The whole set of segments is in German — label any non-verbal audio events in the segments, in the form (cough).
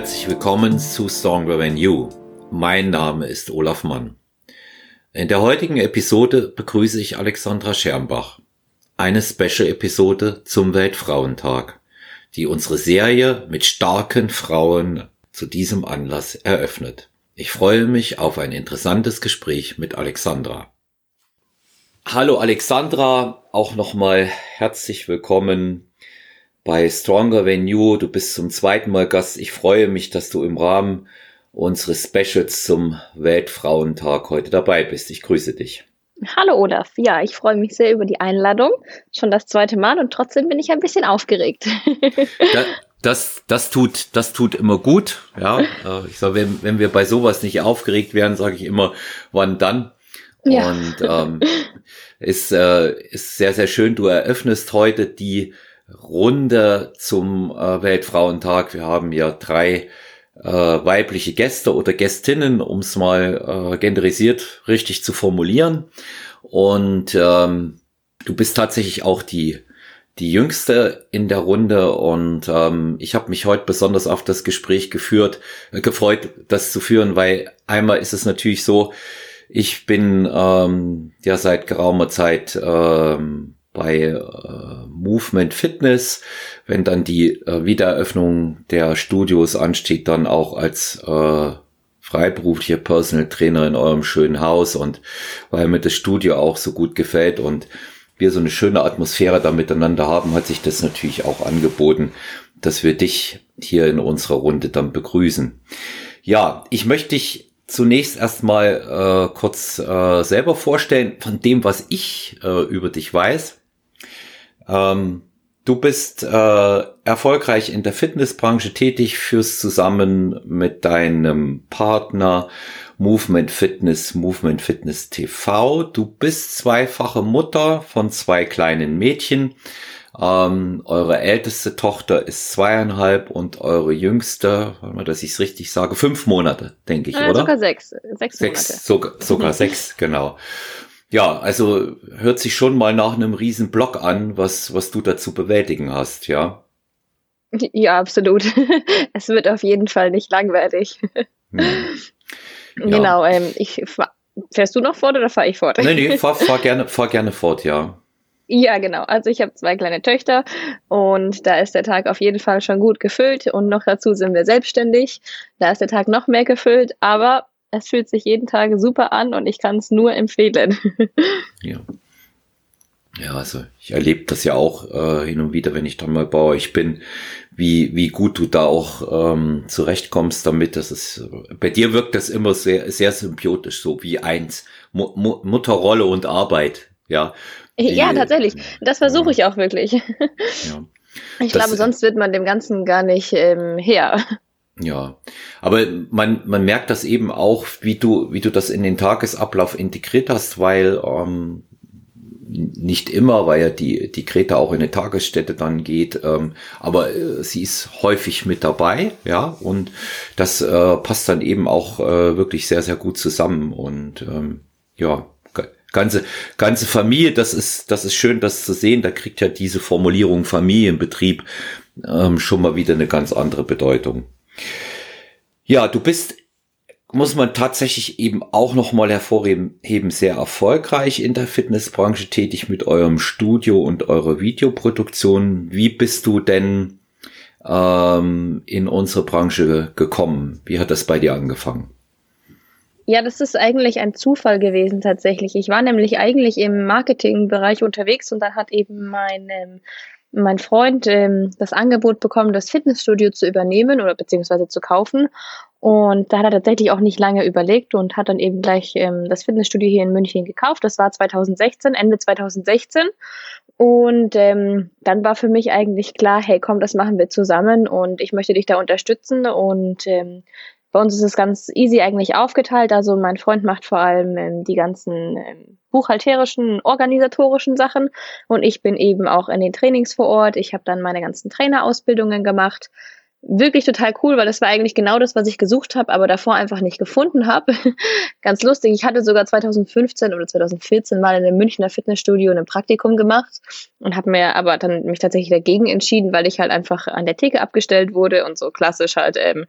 Herzlich willkommen zu Stronger Than You. Mein Name ist Olaf Mann. In der heutigen Episode begrüße ich Alexandra Schermbach. Eine Special-Episode zum Weltfrauentag, die unsere Serie mit starken Frauen zu diesem Anlass eröffnet. Ich freue mich auf ein interessantes Gespräch mit Alexandra. Hallo Alexandra, auch nochmal herzlich willkommen bei Stronger Than You. Du bist zum zweiten Mal Gast. Ich freue mich, dass du im Rahmen unseres Specials zum Weltfrauentag heute dabei bist. Ich grüße dich. Hallo Olaf, ja, ich freue mich sehr über die Einladung. Schon das zweite Mal und trotzdem bin ich ein bisschen aufgeregt. das, das, das tut, das tut immer gut. Ja, äh, ich sage, wenn, wenn wir bei sowas nicht aufgeregt werden, sage ich immer, wann dann? Ja. Und ähm, ist, äh, ist sehr, sehr schön. Du eröffnest heute die Runde zum äh, Weltfrauentag. Wir haben ja drei äh, weibliche Gäste oder Gästinnen, um es mal äh, genderisiert richtig zu formulieren. Und ähm, du bist tatsächlich auch die die jüngste in der Runde und ähm, ich habe mich heute besonders auf das Gespräch geführt, äh, gefreut, das zu führen, weil einmal ist es natürlich so, ich bin ähm, ja seit geraumer Zeit ähm, bei Movement Fitness, wenn dann die äh, Wiedereröffnung der Studios ansteht, dann auch als äh, freiberufliche Personal Trainer in eurem schönen Haus und weil mir das Studio auch so gut gefällt und wir so eine schöne Atmosphäre da miteinander haben, hat sich das natürlich auch angeboten, dass wir dich hier in unserer Runde dann begrüßen. Ja, ich möchte dich zunächst erstmal äh, kurz äh, selber vorstellen von dem, was ich äh, über dich weiß. Ähm, du bist äh, erfolgreich in der Fitnessbranche tätig, führst zusammen mit deinem Partner Movement Fitness, Movement Fitness TV. Du bist zweifache Mutter von zwei kleinen Mädchen. Ähm, eure älteste Tochter ist zweieinhalb und eure jüngste, warte mal, dass ich es richtig sage, fünf Monate, denke ich, äh, oder? Sogar sechs. Sechs, sechs Monate. Sogar, sogar (laughs) sechs, genau. Ja, also hört sich schon mal nach einem riesen Block an, was, was du dazu bewältigen hast, ja? Ja, absolut. (laughs) es wird auf jeden Fall nicht langweilig. Hm. (laughs) Ja. Genau, ähm, ich fährst du noch fort oder fahre ich fort? Nee, nee, fahr, (laughs) fahr, gerne, fahr gerne fort, ja. Ja, genau. Also ich habe zwei kleine Töchter und da ist der Tag auf jeden Fall schon gut gefüllt und noch dazu sind wir selbstständig. Da ist der Tag noch mehr gefüllt, aber es fühlt sich jeden Tag super an und ich kann es nur empfehlen. (laughs) ja. Ja, also ich erlebe das ja auch äh, hin und wieder, wenn ich dann mal bei euch bin, wie, wie gut du da auch ähm, zurechtkommst damit. Das ist, bei dir wirkt das immer sehr, sehr symbiotisch, so wie eins. Mu Mu Mutterrolle und Arbeit, ja. Die, ja, tatsächlich. Das versuche ich auch wirklich. Ja. (laughs) Ich das, glaube, sonst wird man dem Ganzen gar nicht ähm, her. Ja, aber man, man merkt das eben auch, wie du, wie du das in den Tagesablauf integriert hast, weil ähm, nicht immer, weil ja die, die Greta auch in eine Tagesstätte dann geht, ähm, aber äh, sie ist häufig mit dabei, ja, und das äh, passt dann eben auch äh, wirklich sehr, sehr gut zusammen und ähm, ja, ganze, ganze Familie, das ist, das ist schön, das zu sehen, da kriegt ja diese Formulierung Familienbetrieb ähm, schon mal wieder eine ganz andere Bedeutung. Ja, du bist, muss man tatsächlich eben auch nochmal hervorheben, sehr erfolgreich in der Fitnessbranche tätig mit eurem Studio und eurer Videoproduktion. Wie bist du denn ähm, in unsere Branche gekommen? Wie hat das bei dir angefangen? Ja, das ist eigentlich ein Zufall gewesen tatsächlich. Ich war nämlich eigentlich im Marketingbereich unterwegs und dann hat eben mein ähm, mein Freund ähm, das Angebot bekommen, das Fitnessstudio zu übernehmen oder beziehungsweise zu kaufen. Und da hat er tatsächlich auch nicht lange überlegt und hat dann eben gleich ähm, das Fitnessstudio hier in München gekauft. Das war 2016, Ende 2016. Und ähm, dann war für mich eigentlich klar, hey komm, das machen wir zusammen und ich möchte dich da unterstützen. Und ähm, bei uns ist es ganz easy eigentlich aufgeteilt. Also mein Freund macht vor allem ähm, die ganzen ähm, buchhalterischen, organisatorischen Sachen und ich bin eben auch in den Trainings vor Ort. Ich habe dann meine ganzen Trainerausbildungen gemacht. wirklich total cool, weil das war eigentlich genau das, was ich gesucht habe, aber davor einfach nicht gefunden habe. (laughs) Ganz lustig, ich hatte sogar 2015 oder 2014 mal in einem Münchner Fitnessstudio ein Praktikum gemacht und habe mir aber dann mich tatsächlich dagegen entschieden, weil ich halt einfach an der Theke abgestellt wurde und so klassisch halt ähm,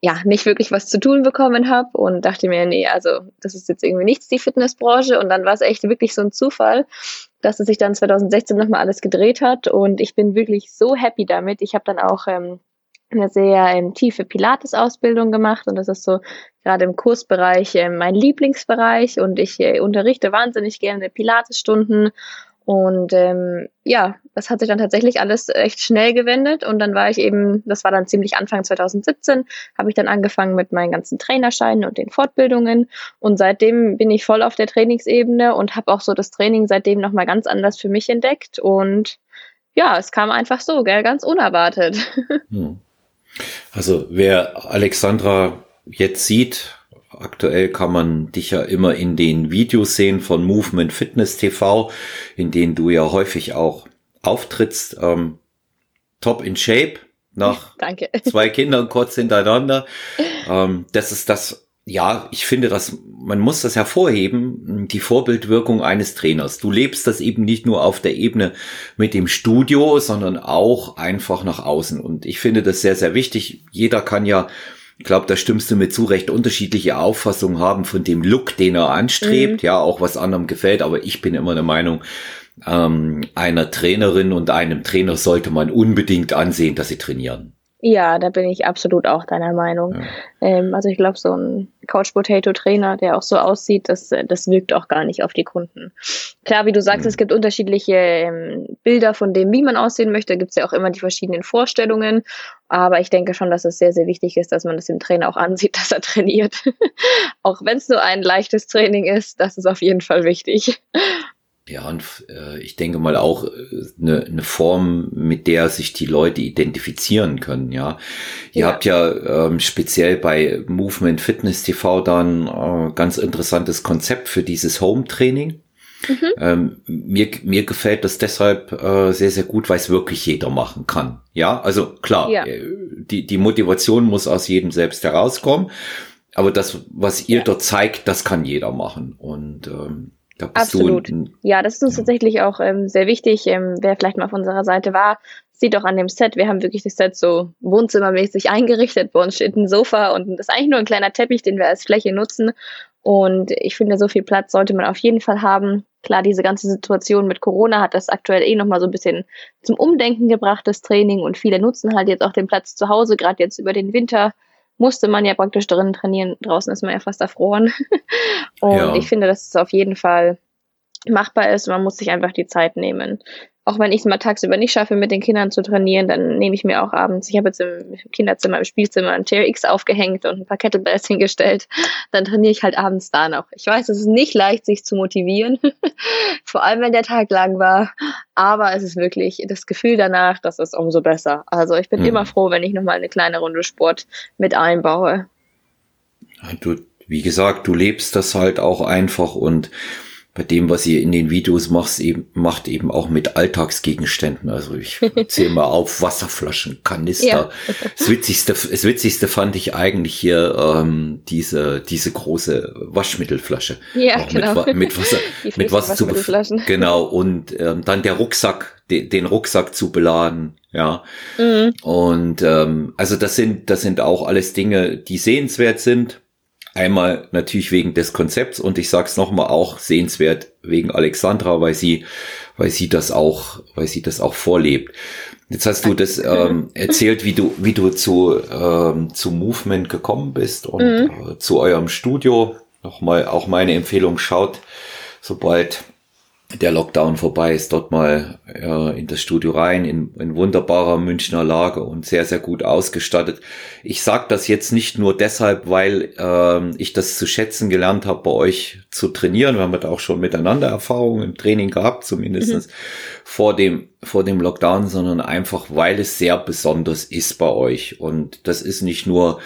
ja nicht wirklich was zu tun bekommen habe und dachte mir, nee, also das ist jetzt irgendwie nichts die Fitnessbranche. Und dann war es echt wirklich so ein Zufall, dass es sich dann 2016 nochmal alles gedreht hat. Und ich bin wirklich so happy damit. Ich habe dann auch ähm, eine sehr ähm, tiefe Pilates-Ausbildung gemacht. Und das ist so gerade im Kursbereich äh, mein Lieblingsbereich. Und ich äh, unterrichte wahnsinnig gerne Pilates-Stunden und ähm, ja, das hat sich dann tatsächlich alles echt schnell gewendet und dann war ich eben, das war dann ziemlich Anfang 2017, habe ich dann angefangen mit meinen ganzen Trainerscheinen und den Fortbildungen und seitdem bin ich voll auf der Trainingsebene und habe auch so das Training seitdem nochmal ganz anders für mich entdeckt und ja, es kam einfach so, gell, ganz unerwartet. (laughs) Hm. Also wer Alexandra jetzt sieht, aktuell kann man dich ja immer in den Videos sehen von Movement Fitness TV, in denen du ja häufig auch auftrittst. Ähm, top in Shape nach (laughs) Danke. zwei Kindern kurz hintereinander. Ähm, das ist das, ja, ich finde, dass man muss das hervorheben, die Vorbildwirkung eines Trainers. Du lebst das eben nicht nur auf der Ebene mit dem Studio, sondern auch einfach nach außen. Und ich finde das sehr, sehr wichtig. Jeder kann ja, ich glaube, da stimmst du mir zu, recht unterschiedliche Auffassungen haben von dem Look, den er anstrebt. Mhm. Ja, auch was anderem gefällt. Aber ich bin immer der Meinung, ähm, einer Trainerin und einem Trainer sollte man unbedingt ansehen, dass sie trainieren. Ja, da bin ich absolut auch deiner Meinung. Ja. Ähm, also ich glaube, so ein Couch Potato Trainer, der auch so aussieht, das, das wirkt auch gar nicht auf die Kunden. Klar, wie du sagst, mhm. es gibt unterschiedliche ähm, Bilder von dem, wie man aussehen möchte. Da gibt es ja auch immer die verschiedenen Vorstellungen. Aber ich denke schon, dass es sehr, sehr wichtig ist, dass man das dem Trainer auch ansieht, (laughs) dass er trainiert. (laughs) auch wenn es nur ein leichtes Training ist, das ist auf jeden Fall wichtig. Ja, und äh, ich denke mal auch eine, äh, ne Form, mit der sich die Leute identifizieren können, ja. Ihr ja. habt ja ähm, speziell bei Movement Fitness TV dann äh, ganz interessantes Konzept für dieses Home-Training. Mhm. Ähm, mir, mir gefällt das deshalb äh, sehr, sehr gut, weil es wirklich jeder machen kann. Ja, also klar, ja. Äh, die, die Motivation muss aus jedem selbst herauskommen. Aber das, was ihr ja. dort zeigt, das kann jeder machen. Und ähm, Absolut. ja, das ist uns ja. tatsächlich auch ähm, sehr wichtig. Ähm, wer vielleicht mal auf unserer Seite war, sieht auch an dem Set, wir haben wirklich das Set so wohnzimmermäßig (laughs) eingerichtet. Bei uns steht ein Sofa und das ist eigentlich nur ein kleiner Teppich, den wir als Fläche nutzen. Und ich finde, so viel Platz sollte man auf jeden Fall haben. Klar, diese ganze Situation mit Corona hat das aktuell eh nochmal so ein bisschen zum Umdenken gebracht, das Training. Und viele nutzen halt jetzt auch den Platz zu Hause, gerade jetzt über den Winter musste man ja praktisch drinnen trainieren. Draußen ist man ja fast erfroren. (laughs) und ja. ich finde, dass es auf jeden Fall machbar ist. Man muss sich einfach die Zeit nehmen auch wenn ich es mal tagsüber nicht schaffe, mit den Kindern zu trainieren, dann nehme ich mir auch abends, ich habe jetzt im Kinderzimmer, im Spielzimmer ein TRX aufgehängt und ein paar Kettlebells (laughs) hingestellt, dann trainiere ich halt abends da noch. Ich weiß, es ist nicht leicht, sich zu motivieren, (laughs) vor allem wenn der Tag lang war, aber es ist wirklich das Gefühl danach, das ist umso besser. Also ich bin mhm. immer froh, wenn ich nochmal eine kleine Runde Sport mit einbaue. Du, wie gesagt, du lebst das halt auch einfach und bei dem, was ihr in den Videos macht, eben, macht eben auch mit Alltagsgegenständen. Also ich zähle mal auf Wasserflaschen, Kanister. Ja. Das witzigste, das witzigste fand ich eigentlich hier ähm, diese diese große Waschmittelflasche. Ja, auch genau. Mit, mit Wasser, mit Wasser zu genau und ähm, dann der Rucksack, de, den Rucksack zu beladen. Ja. Mhm. Und ähm, also das sind das sind auch alles Dinge, die sehenswert sind Einmal natürlich wegen des Konzepts und ich sag's nochmal auch sehenswert wegen Alexandra, weil sie, weil sie das auch, weil sie das auch vorlebt. Jetzt hast du das ähm, (laughs) erzählt, wie du, wie du zu, ähm, zu Movement gekommen bist und mhm. äh, zu eurem Studio. Nochmal auch meine Empfehlung, schaut, sobald der Lockdown vorbei ist, dort mal äh, in das Studio rein, in, in wunderbarer Münchner Lage und sehr, sehr gut ausgestattet. Ich sage das jetzt nicht nur deshalb, weil äh, ich das zu schätzen gelernt habe, bei euch zu trainieren. Wir haben da auch schon miteinander Erfahrungen im Training gehabt, zumindest mhm. vor, dem, vor dem Lockdown, sondern einfach, weil es sehr besonders ist bei euch. Und das ist nicht nur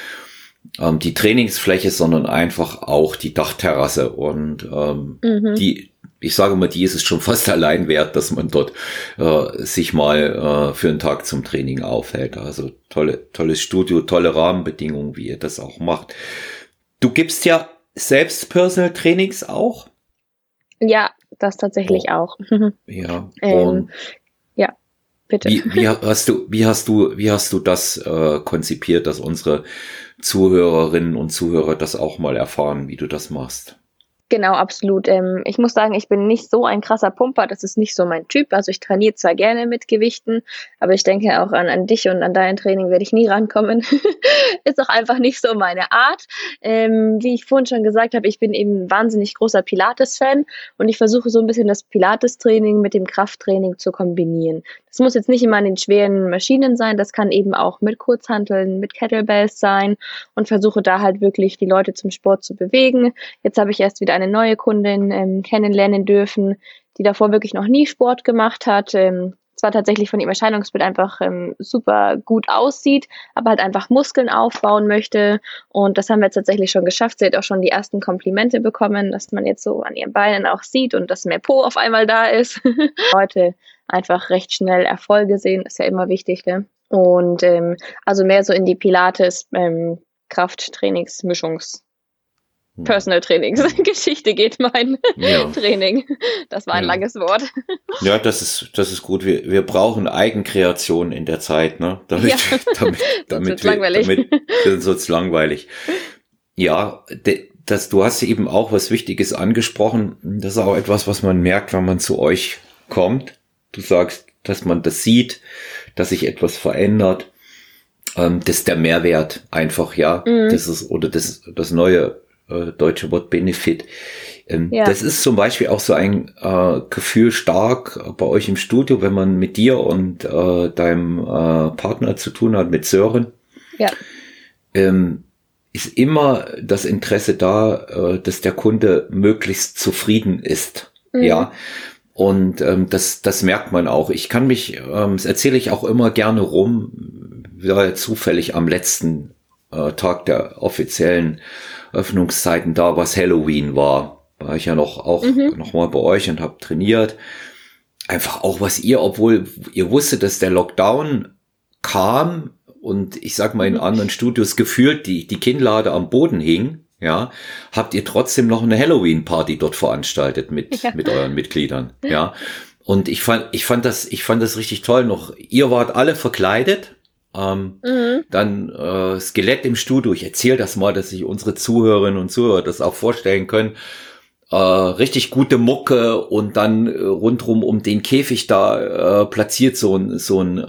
ähm, die Trainingsfläche, sondern einfach auch die Dachterrasse und ähm, mhm. die ich sage mal, die ist es schon fast (laughs) allein wert, dass man dort äh, sich mal äh, für einen Tag zum Training aufhält. Also tolle, tolles Studio, tolle Rahmenbedingungen, wie ihr das auch macht. Du gibst ja selbst Personal Trainings auch? Ja, das tatsächlich oh. auch. (laughs) ja. Ähm, ja, bitte. Wie, wie, hast du, wie hast du, wie hast du das äh, konzipiert, dass unsere Zuhörerinnen und Zuhörer das auch mal erfahren, wie du das machst? Genau, absolut. Ähm, ich muss sagen, ich bin nicht so ein krasser Pumper. Das ist nicht so mein Typ. Also ich trainiere zwar gerne mit Gewichten, aber ich denke auch an, an dich und an dein Training werde ich nie rankommen. (laughs) ist auch einfach nicht so meine Art. Ähm, wie ich vorhin schon gesagt habe, ich bin eben wahnsinnig großer Pilates-Fan und ich versuche so ein bisschen das Pilates-Training mit dem Krafttraining zu kombinieren. Das muss jetzt nicht immer an den schweren Maschinen sein, das kann eben auch mit Kurzhanteln, mit Kettlebells sein und versuche da halt wirklich die Leute zum Sport zu bewegen. Jetzt habe ich erst wieder eine neue Kundin ähm, kennenlernen dürfen, die davor wirklich noch nie Sport gemacht hat. Ähm, zwar tatsächlich von ihrem Erscheinungsbild einfach ähm, super gut aussieht, aber halt einfach Muskeln aufbauen möchte. Und das haben wir jetzt tatsächlich schon geschafft. Sie hat auch schon die ersten Komplimente bekommen, dass man jetzt so an ihren Beinen auch sieht und dass mehr Po auf einmal da ist. (laughs) Leute einfach recht schnell Erfolge sehen, ist ja immer wichtig. Ne? Und ähm, also mehr so in die Pilates, ähm, Krafttrainings, Mischungs. Hm. Personal Trainings (laughs) Geschichte geht mein ja. (laughs) Training. Das war ein ja. langes Wort. (laughs) Ja, das ist, das ist gut. Wir, wir brauchen Eigenkreation in der Zeit, ne? Damit, ja. damit, damit, wir, langweilig. damit sonst langweilig. Ja, de, das, du hast eben auch was Wichtiges angesprochen. Das ist auch etwas, was man merkt, wenn man zu euch kommt du sagst, dass man das sieht, dass sich etwas verändert. Ähm, das ist der Mehrwert einfach, ja. Mhm. Das ist, oder das, das neue äh, deutsche Wort Benefit. Ähm, ja. Das ist zum Beispiel auch so ein äh, Gefühl stark bei euch im Studio, wenn man mit dir und äh, deinem äh, Partner zu tun hat, mit Sören. Ja. Ähm, ist immer das Interesse da, äh, dass der Kunde möglichst zufrieden ist. Mhm. Ja. Und ähm, das, das merkt man auch. Ich kann mich, ähm, das erzähle ich auch immer gerne rum, war zufällig am letzten äh, Tag der offiziellen Öffnungszeiten da, was Halloween war. War ich ja noch auch mhm. noch mal bei euch und habe trainiert. Einfach auch was ihr, obwohl ihr wusstet, dass der Lockdown kam und ich sag mal in mhm. anderen Studios gefühlt die die Kinnlade am Boden hing ja, habt ihr trotzdem noch eine Halloween-Party dort veranstaltet mit, ja. mit euren Mitgliedern, ja. Und ich fand, ich fand das, ich fand das richtig toll noch. Ihr wart alle verkleidet, ähm, mhm. Dann äh, Skelett im Studio. Ich erzähle das mal, dass sich unsere Zuhörerinnen und Zuhörer das auch vorstellen können äh, richtig gute Mucke und dann äh, rundrum um den Käfig da äh, platziert so ein so ein äh,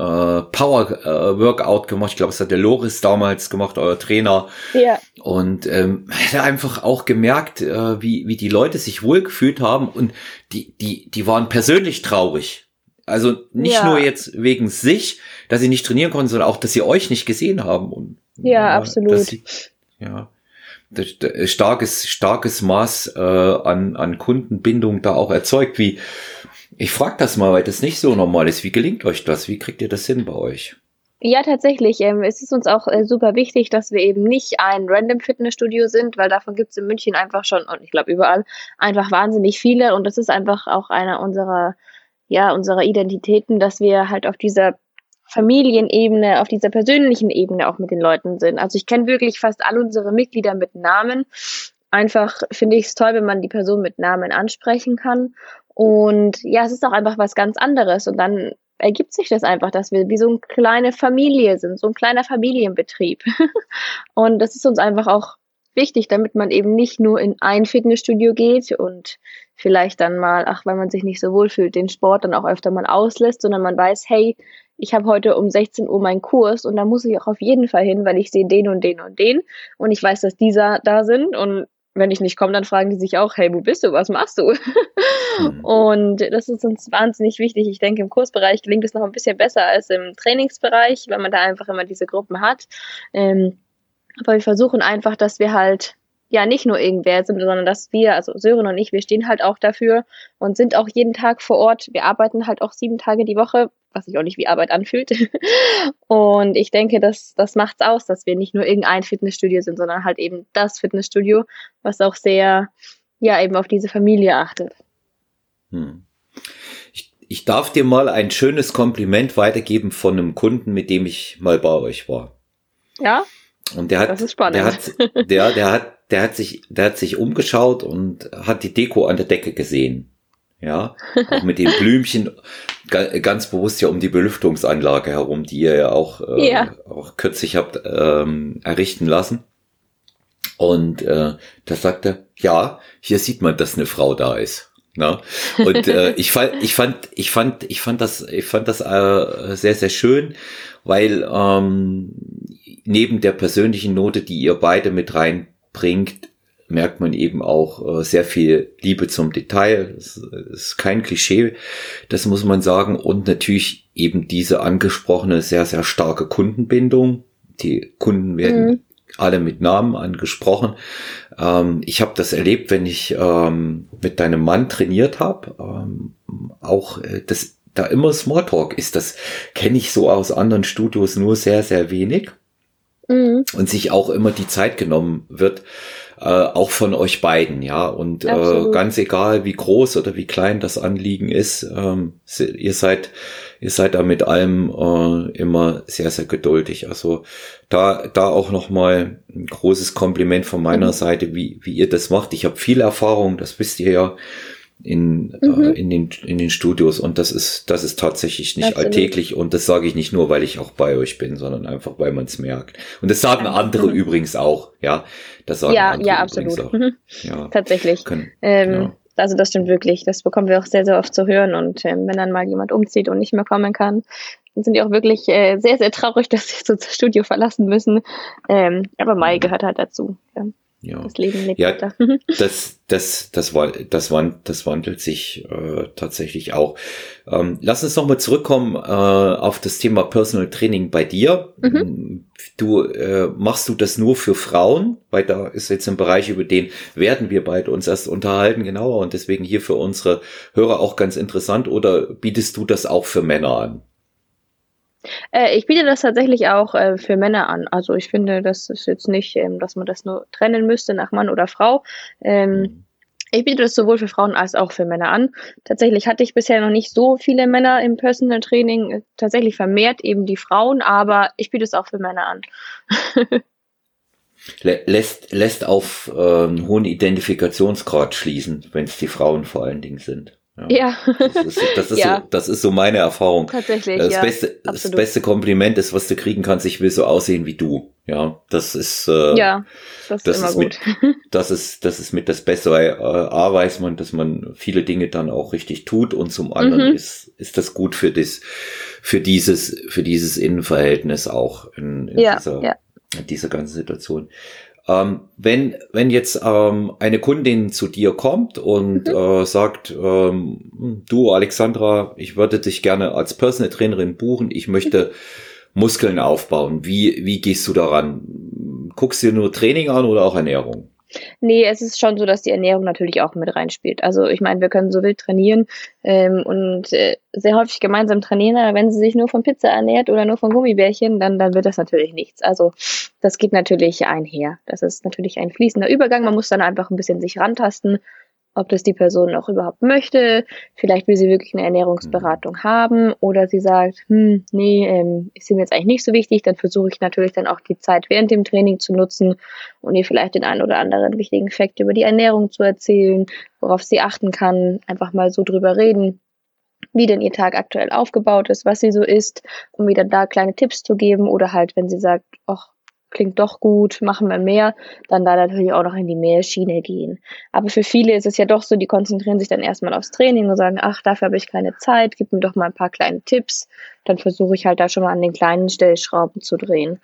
Power äh, Workout gemacht. Ich glaube, es hat der Loris damals gemacht, euer Trainer. Ja. Und ähm, (laughs) hat einfach auch gemerkt, äh, wie wie die Leute sich wohlgefühlt haben und die die die waren persönlich traurig. Also nicht ja. nur jetzt wegen sich, dass sie nicht trainieren konnten, sondern auch, dass sie euch nicht gesehen haben. Und, ja, ja absolut. Sie, ja starkes, starkes Maß äh, an, an Kundenbindung da auch erzeugt. Wie, ich frage das mal, weil das nicht so normal ist. Wie gelingt euch das? Wie kriegt ihr das hin bei euch? Ja, tatsächlich. Ähm, es ist uns auch äh, super wichtig, dass wir eben nicht ein Random Fitnessstudio sind, weil davon gibt es in München einfach schon und ich glaube überall einfach wahnsinnig viele und das ist einfach auch einer unserer ja unserer Identitäten, dass wir halt auf dieser Familienebene, auf dieser persönlichen Ebene auch mit den Leuten sind. Also ich kenne wirklich fast all unsere Mitglieder mit Namen. Einfach finde ich es toll, wenn man die Person mit Namen ansprechen kann. Und ja, es ist auch einfach was ganz anderes. Und dann ergibt sich das einfach, dass wir wie so eine kleine Familie sind, so ein kleiner Familienbetrieb. (laughs) und das ist uns einfach auch wichtig, damit man eben nicht nur in ein Fitnessstudio geht und vielleicht dann mal, ach, weil man sich nicht so wohl fühlt, den Sport dann auch öfter mal auslässt, sondern man weiß, hey, ich habe heute um 16 Uhr meinen Kurs und da muss ich auch auf jeden Fall hin, weil ich sehe den und den und den und ich weiß, dass dieser da sind und wenn ich nicht komme, dann fragen die sich auch, hey, wo bist du, was machst du? Mhm. (laughs) Und das ist uns wahnsinnig wichtig. Ich denke, im Kursbereich gelingt es noch ein bisschen besser als im Trainingsbereich, weil man da einfach immer diese Gruppen hat. Ähm, aber wir versuchen einfach, dass wir halt ja nicht nur irgendwer sind, sondern dass wir, also Sören und ich, wir stehen halt auch dafür und sind auch jeden Tag vor Ort. Wir arbeiten halt auch sieben Tage die Woche, was sich auch nicht wie Arbeit anfühlt. (laughs) und ich denke, das, das macht's aus, dass wir nicht nur irgendein Fitnessstudio sind, sondern halt eben das Fitnessstudio, was auch sehr, ja, eben auf diese Familie achtet. Hm. Ich, ich darf dir mal ein schönes Kompliment weitergeben von einem Kunden, mit dem ich mal bei euch war. Ja. Und der hat, das ist spannend. der hat, der, der hat, der hat sich, der hat sich umgeschaut und hat die Deko an der Decke gesehen. Ja, auch mit den Blümchen, ganz bewusst ja um die Belüftungsanlage herum, die ihr ja auch, äh, ja. auch kürzlich habt ähm, errichten lassen. Und äh, da sagt er, ja, hier sieht man, dass eine Frau da ist. Na? Und äh, (laughs) ich fand, ich fand, ich fand, ich fand das, ich fand das äh, sehr, sehr schön, weil ähm, neben der persönlichen Note, die ihr beide mit reinbringt, merkt man eben auch äh, sehr viel Liebe zum Detail. Das ist kein Klischee, das muss man sagen. Und natürlich eben diese angesprochene sehr, sehr starke Kundenbindung. Die Kunden werden mhm. alle mit Namen angesprochen. Ähm, ich habe das erlebt, wenn ich ähm, mit deinem Mann trainiert habe. Ähm, auch äh, das da immer Smalltalk ist. Das kenne ich so aus anderen Studios nur sehr, sehr wenig. Mhm. Und sich auch immer die Zeit genommen wird, äh, auch von euch beiden, ja. Und äh, ganz egal, wie groß oder wie klein das Anliegen ist, ähm, ihr seid, ihr seid da mit allem äh, immer sehr, sehr geduldig. Also da, da auch nochmal ein großes Kompliment von meiner mhm. Seite, wie, wie ihr das macht. Ich habe viel Erfahrung, das wisst ihr ja in, äh, mhm. äh, in, den, in den Studios und das ist, das ist tatsächlich nicht Absolut. alltäglich und das sage ich nicht nur, weil ich auch bei euch bin, sondern einfach, weil man es merkt. Und das sagen andere mhm. übrigens auch, ja. Das sagen ja, andere ja, absolut. Mhm. Ja, Tatsächlich. Können, ähm, ja. Also das stimmt wirklich. Das bekommen wir auch sehr, sehr oft zu hören. Und ähm, wenn dann mal jemand umzieht und nicht mehr kommen kann, dann sind die auch wirklich äh, sehr, sehr traurig, (laughs) dass sie so das Studio verlassen müssen. Ähm, aber Mai gehört halt dazu. Ja. Ja. Das Leben lebt ja, weiter. (laughs) das, das, das, war, das, wand, das wandelt sich äh, tatsächlich auch. Ähm, lass uns nochmal zurückkommen äh, auf das Thema Personal Training bei dir. Mhm. Du äh, machst du das nur für Frauen, weil da ist jetzt ein Bereich, über den werden wir beide uns erst unterhalten, genauer und deswegen hier für unsere Hörer auch ganz interessant. Oder bietest du das auch für Männer an? Äh, ich biete das tatsächlich auch äh, für Männer an. Also ich finde, das ist jetzt nicht, ähm, dass man das nur trennen müsste nach Mann oder Frau. Ähm, mhm. ich biete das sowohl für Frauen als auch für Männer an. Tatsächlich hatte ich bisher noch nicht so viele Männer im Personal Training, äh, tatsächlich vermehrt eben die Frauen, aber ich biete es auch für Männer an. (laughs) lässt, lässt auf äh, einen hohen Identifikationsgrad schließen, wenn es die Frauen vor allen Dingen sind. Ja. ja. Das, ist, das, (laughs) ist ja. so, das ist so meine Erfahrung. Tatsächlich. Das, ja, beste, das beste Kompliment ist, was du kriegen kannst, ich will so aussehen wie du. Ja, das ist, äh, ja, das, das ist, ist mit, (laughs) das ist, das ist mit das Beste. Äh, A weiß man, dass man viele Dinge dann auch richtig tut und zum anderen mhm. ist, ist das gut für das, für dieses, für dieses Innenverhältnis auch in, in ja, dieser, ja. in dieser ganzen Situation. Ähm, wenn, wenn jetzt ähm, eine Kundin zu dir kommt und mhm. äh, sagt, ähm, du Alexandra, ich würde dich gerne als Personal Trainerin buchen, ich möchte mhm. Muskeln aufbauen, wie, wie gehst du daran? Guckst du dir nur Training an oder auch Ernährung? Nee, es ist schon so, dass die Ernährung natürlich auch mit reinspielt. Also ich meine, wir können so wild trainieren ähm, und äh, sehr häufig gemeinsam trainieren, aber wenn sie sich nur von Pizza ernährt oder nur von Gummibärchen, dann, dann wird das natürlich nichts. Also das geht natürlich einher. Das ist natürlich ein fließender Übergang. Man muss dann einfach ein bisschen sich rantasten ob das die Person auch überhaupt möchte. Vielleicht will sie wirklich eine Ernährungsberatung mhm. haben oder sie sagt, hm, nee, ähm, ist ihm jetzt eigentlich nicht so wichtig. Dann versuche ich natürlich dann auch die Zeit während dem Training zu nutzen und ihr vielleicht den einen oder anderen wichtigen Fakt über die Ernährung zu erzählen, worauf sie achten kann, einfach mal so drüber reden wie denn ihr Tag aktuell aufgebaut ist, was sie so isst, um wieder da kleine Tipps zu geben oder halt, wenn sie sagt, ach, klingt doch gut, machen wir mehr, dann da natürlich auch noch in die Mehlschiene gehen. Aber für viele ist es ja doch so, die konzentrieren sich dann erstmal aufs Training und sagen, ach, dafür habe ich keine Zeit, gib mir doch mal ein paar kleine Tipps. Dann versuche ich halt da schon mal an den kleinen Stellschrauben zu drehen.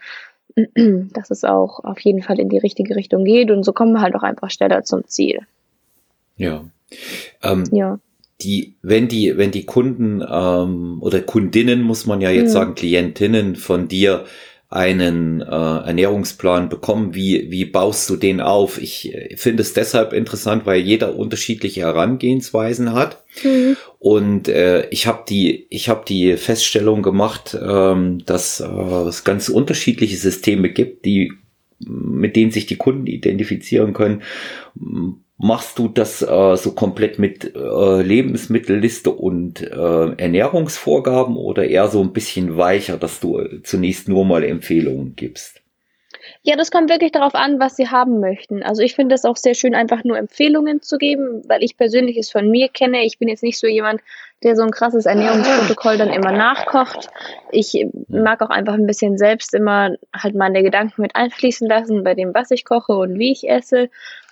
(clears throat) Dass es auch auf jeden Fall in die richtige Richtung geht und so kommen wir halt auch einfach schneller zum Ziel. Ja. Ähm, ja. Die, wenn die, wenn die Kunden ähm, oder Kundinnen, muss man ja jetzt mhm. sagen, Klientinnen von dir einen äh, Ernährungsplan bekommen. Wie, wie baust du den auf? Ich äh, finde es deshalb interessant, weil jeder unterschiedliche Herangehensweisen hat. Mhm. Und äh, ich habe die, ich habe die Feststellung gemacht, ähm, dass äh, es ganz unterschiedliche Systeme gibt, die mit denen sich die Kunden identifizieren können. Machst du das äh, so komplett mit äh, Lebensmittelliste und äh, Ernährungsvorgaben oder eher so ein bisschen weicher, dass du äh, zunächst nur mal Empfehlungen gibst? Ja, das kommt wirklich darauf an, was sie haben möchten. Also ich finde es auch sehr schön, einfach nur Empfehlungen zu geben, weil ich persönlich es von mir kenne. Ich bin jetzt nicht so jemand, der so ein krasses Ernährungsprotokoll dann immer nachkocht. Ich mag auch einfach ein bisschen selbst immer halt meine Gedanken mit einfließen lassen bei dem, was ich koche und wie ich esse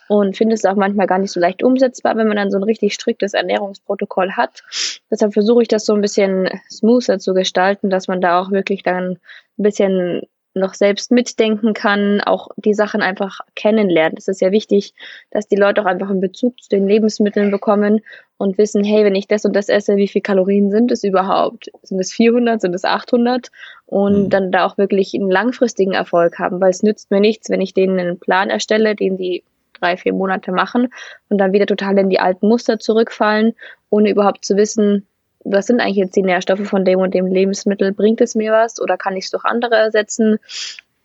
und finde es auch manchmal gar nicht so leicht umsetzbar, wenn man dann so ein richtig striktes Ernährungsprotokoll hat. Deshalb versuche ich das so ein bisschen smoother zu gestalten, dass man da auch wirklich dann ein bisschen noch selbst mitdenken kann, auch die Sachen einfach kennenlernt. Es ist ja wichtig, dass die Leute auch einfach einen Bezug zu den Lebensmitteln bekommen und wissen, hey, wenn ich das und das esse, wie viel Kalorien sind es überhaupt? Sind es 400, sind es 800? Und mhm. dann da auch wirklich einen langfristigen Erfolg haben, weil es nützt mir nichts, wenn ich denen einen Plan erstelle, den sie drei, vier Monate machen und dann wieder total in die alten Muster zurückfallen, ohne überhaupt zu wissen, was sind eigentlich jetzt die Nährstoffe von dem und dem Lebensmittel? Bringt es mir was oder kann ich es durch andere ersetzen?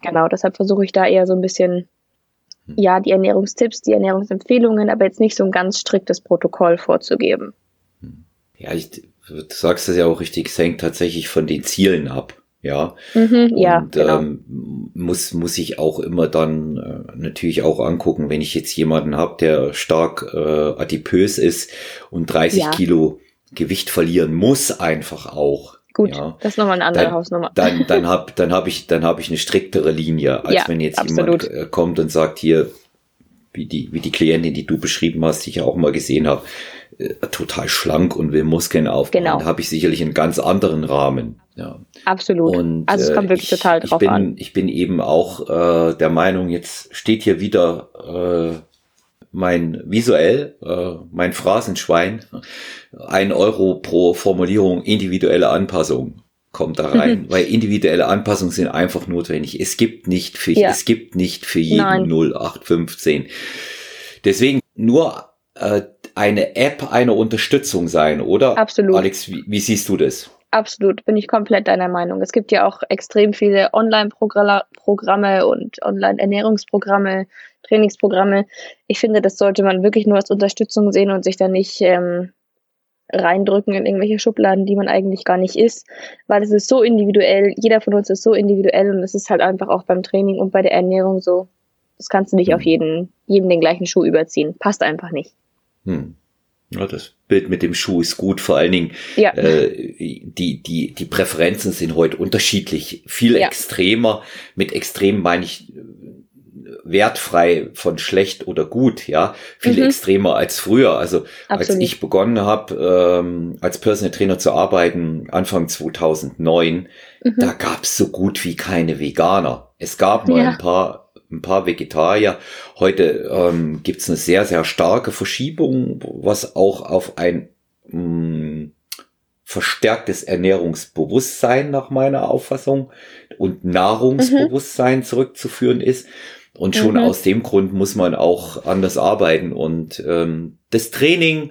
Genau, deshalb versuche ich da eher so ein bisschen, ja, die Ernährungstipps, die Ernährungsempfehlungen, aber jetzt nicht so ein ganz striktes Protokoll vorzugeben. Ja, ich, du sagst es ja auch richtig, es hängt tatsächlich von den Zielen ab. Ja, mhm, ja und genau. ähm, muss, muss ich auch immer dann äh, natürlich auch angucken, wenn ich jetzt jemanden habe, der stark äh, adipös ist und 30 ja. Kilo Gewicht verlieren muss, einfach auch. Gut, ja, das ist nochmal eine andere dann, Hausnummer. Dann, (laughs) dann habe dann hab ich, dann hab ich eine striktere Linie, als ja, wenn jetzt absolut. jemand äh, kommt und sagt, hier, wie die, wie die Klientin, die du beschrieben hast, die ich ja auch mal gesehen habe, äh, total schlank und will Muskeln aufbauen, genau. habe ich sicherlich einen ganz anderen Rahmen. Ja. Absolut. Und, also es kommt wirklich ich, total drauf ich bin, an. Ich bin eben auch äh, der Meinung, jetzt steht hier wieder äh, mein visuell, äh, mein Phrasenschwein, ein Euro pro Formulierung individuelle Anpassung kommt da rein, (laughs) weil individuelle Anpassungen sind einfach notwendig. Es gibt nicht für, ja. es gibt nicht für jeden Nein. 0815. Deswegen nur äh, eine App eine Unterstützung sein, oder? Absolut. Alex, wie, wie siehst du das? Absolut, bin ich komplett deiner Meinung. Es gibt ja auch extrem viele Online-Programme und Online-Ernährungsprogramme, Trainingsprogramme. Ich finde, das sollte man wirklich nur als Unterstützung sehen und sich da nicht ähm, reindrücken in irgendwelche Schubladen, die man eigentlich gar nicht ist, weil es ist so individuell. Jeder von uns ist so individuell und es ist halt einfach auch beim Training und bei der Ernährung so. Das kannst du nicht auf mhm. jeden, jedem den gleichen Schuh überziehen. Passt einfach nicht. Hm. Ja, das Bild mit dem Schuh ist gut. Vor allen Dingen, ja. äh, die, die, die Präferenzen sind heute unterschiedlich. Viel ja. extremer. Mit extrem meine ich äh, wertfrei von schlecht oder gut, ja. Viel mhm. extremer als früher. Also Absolut. als ich begonnen habe, ähm, als Personal Trainer zu arbeiten, Anfang 2009, mhm. da gab es so gut wie keine Veganer. Es gab mal ja. ein paar ein paar Vegetarier. Heute ähm, gibt es eine sehr, sehr starke Verschiebung, was auch auf ein mh, mm, verstärktes Ernährungsbewusstsein nach meiner Auffassung und Nahrungsbewusstsein mhm. zurückzuführen ist. Und schon mhm. aus dem Grund muss man auch anders arbeiten. Und ähm, das Training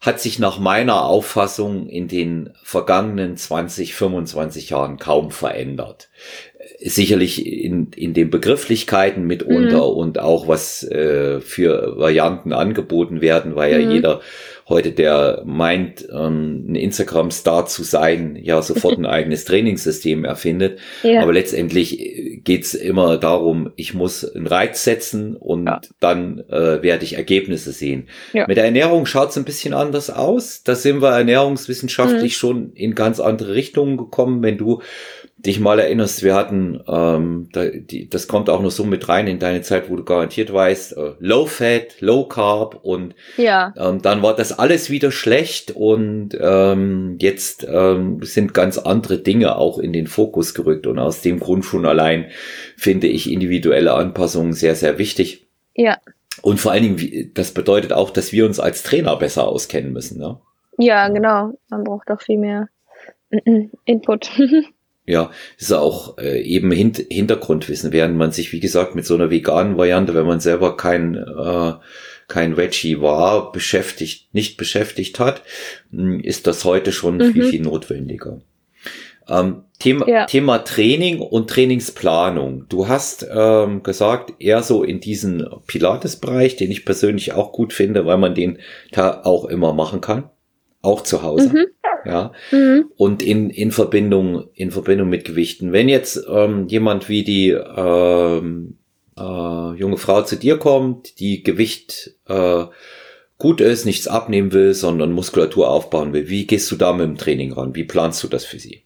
hat sich nach meiner Auffassung in den vergangenen 20, 25 Jahren kaum verändert sicherlich in, in den Begrifflichkeiten mitunter mhm. und auch was äh, für Varianten angeboten werden, weil ja mhm. jeder heute, der meint, ähm, ein Instagram-Star zu sein, ja sofort ein (laughs) eigenes Trainingssystem erfindet. Ja. Aber letztendlich äh, geht's immer darum, ich muss einen Reiz setzen und ja. dann äh, werde ich Ergebnisse sehen. Ja. Mit der Ernährung schaut's ein bisschen anders aus. Da sind wir ernährungswissenschaftlich mhm. schon in ganz andere Richtungen gekommen. Wenn du dich mal erinnerst, wir hatten, ähm, da, die, das kommt auch noch so mit rein in deine Zeit, wo du garantiert weißt, äh, Low Fat, Low Carb und ja. ähm, dann war das alles wieder schlecht und ähm, jetzt ähm, sind ganz andere Dinge auch in den Fokus gerückt und aus dem Grund schon allein finde ich individuelle Anpassungen sehr, sehr wichtig. Ja. Und vor allen Dingen, das bedeutet auch, dass wir uns als Trainer besser auskennen müssen, ne? Ja, genau. Man braucht doch viel mehr Input. (laughs) Ja, ist auch äh, eben Hint Hintergrundwissen, während man sich, wie gesagt, mit so einer veganen Variante, wenn man selber kein, äh, kein Veggie war, beschäftigt, nicht beschäftigt hat, hm, ist das heute schon mhm. viel, viel notwendiger. Ähm, Thema, ja. Thema Training und Trainingsplanung. Du hast ähm, gesagt, eher so in diesen Pilates-Bereich, den ich persönlich auch gut finde, weil man den da auch immer machen kann. Auch zu Hause. Mhm. Ja. Mhm. Und in, in Verbindung, in Verbindung mit Gewichten. Wenn jetzt ähm, jemand wie die ähm, äh, junge Frau zu dir kommt, die Gewicht äh, gut ist, nichts abnehmen will, sondern Muskulatur aufbauen will, wie gehst du da mit dem Training ran? Wie planst du das für sie?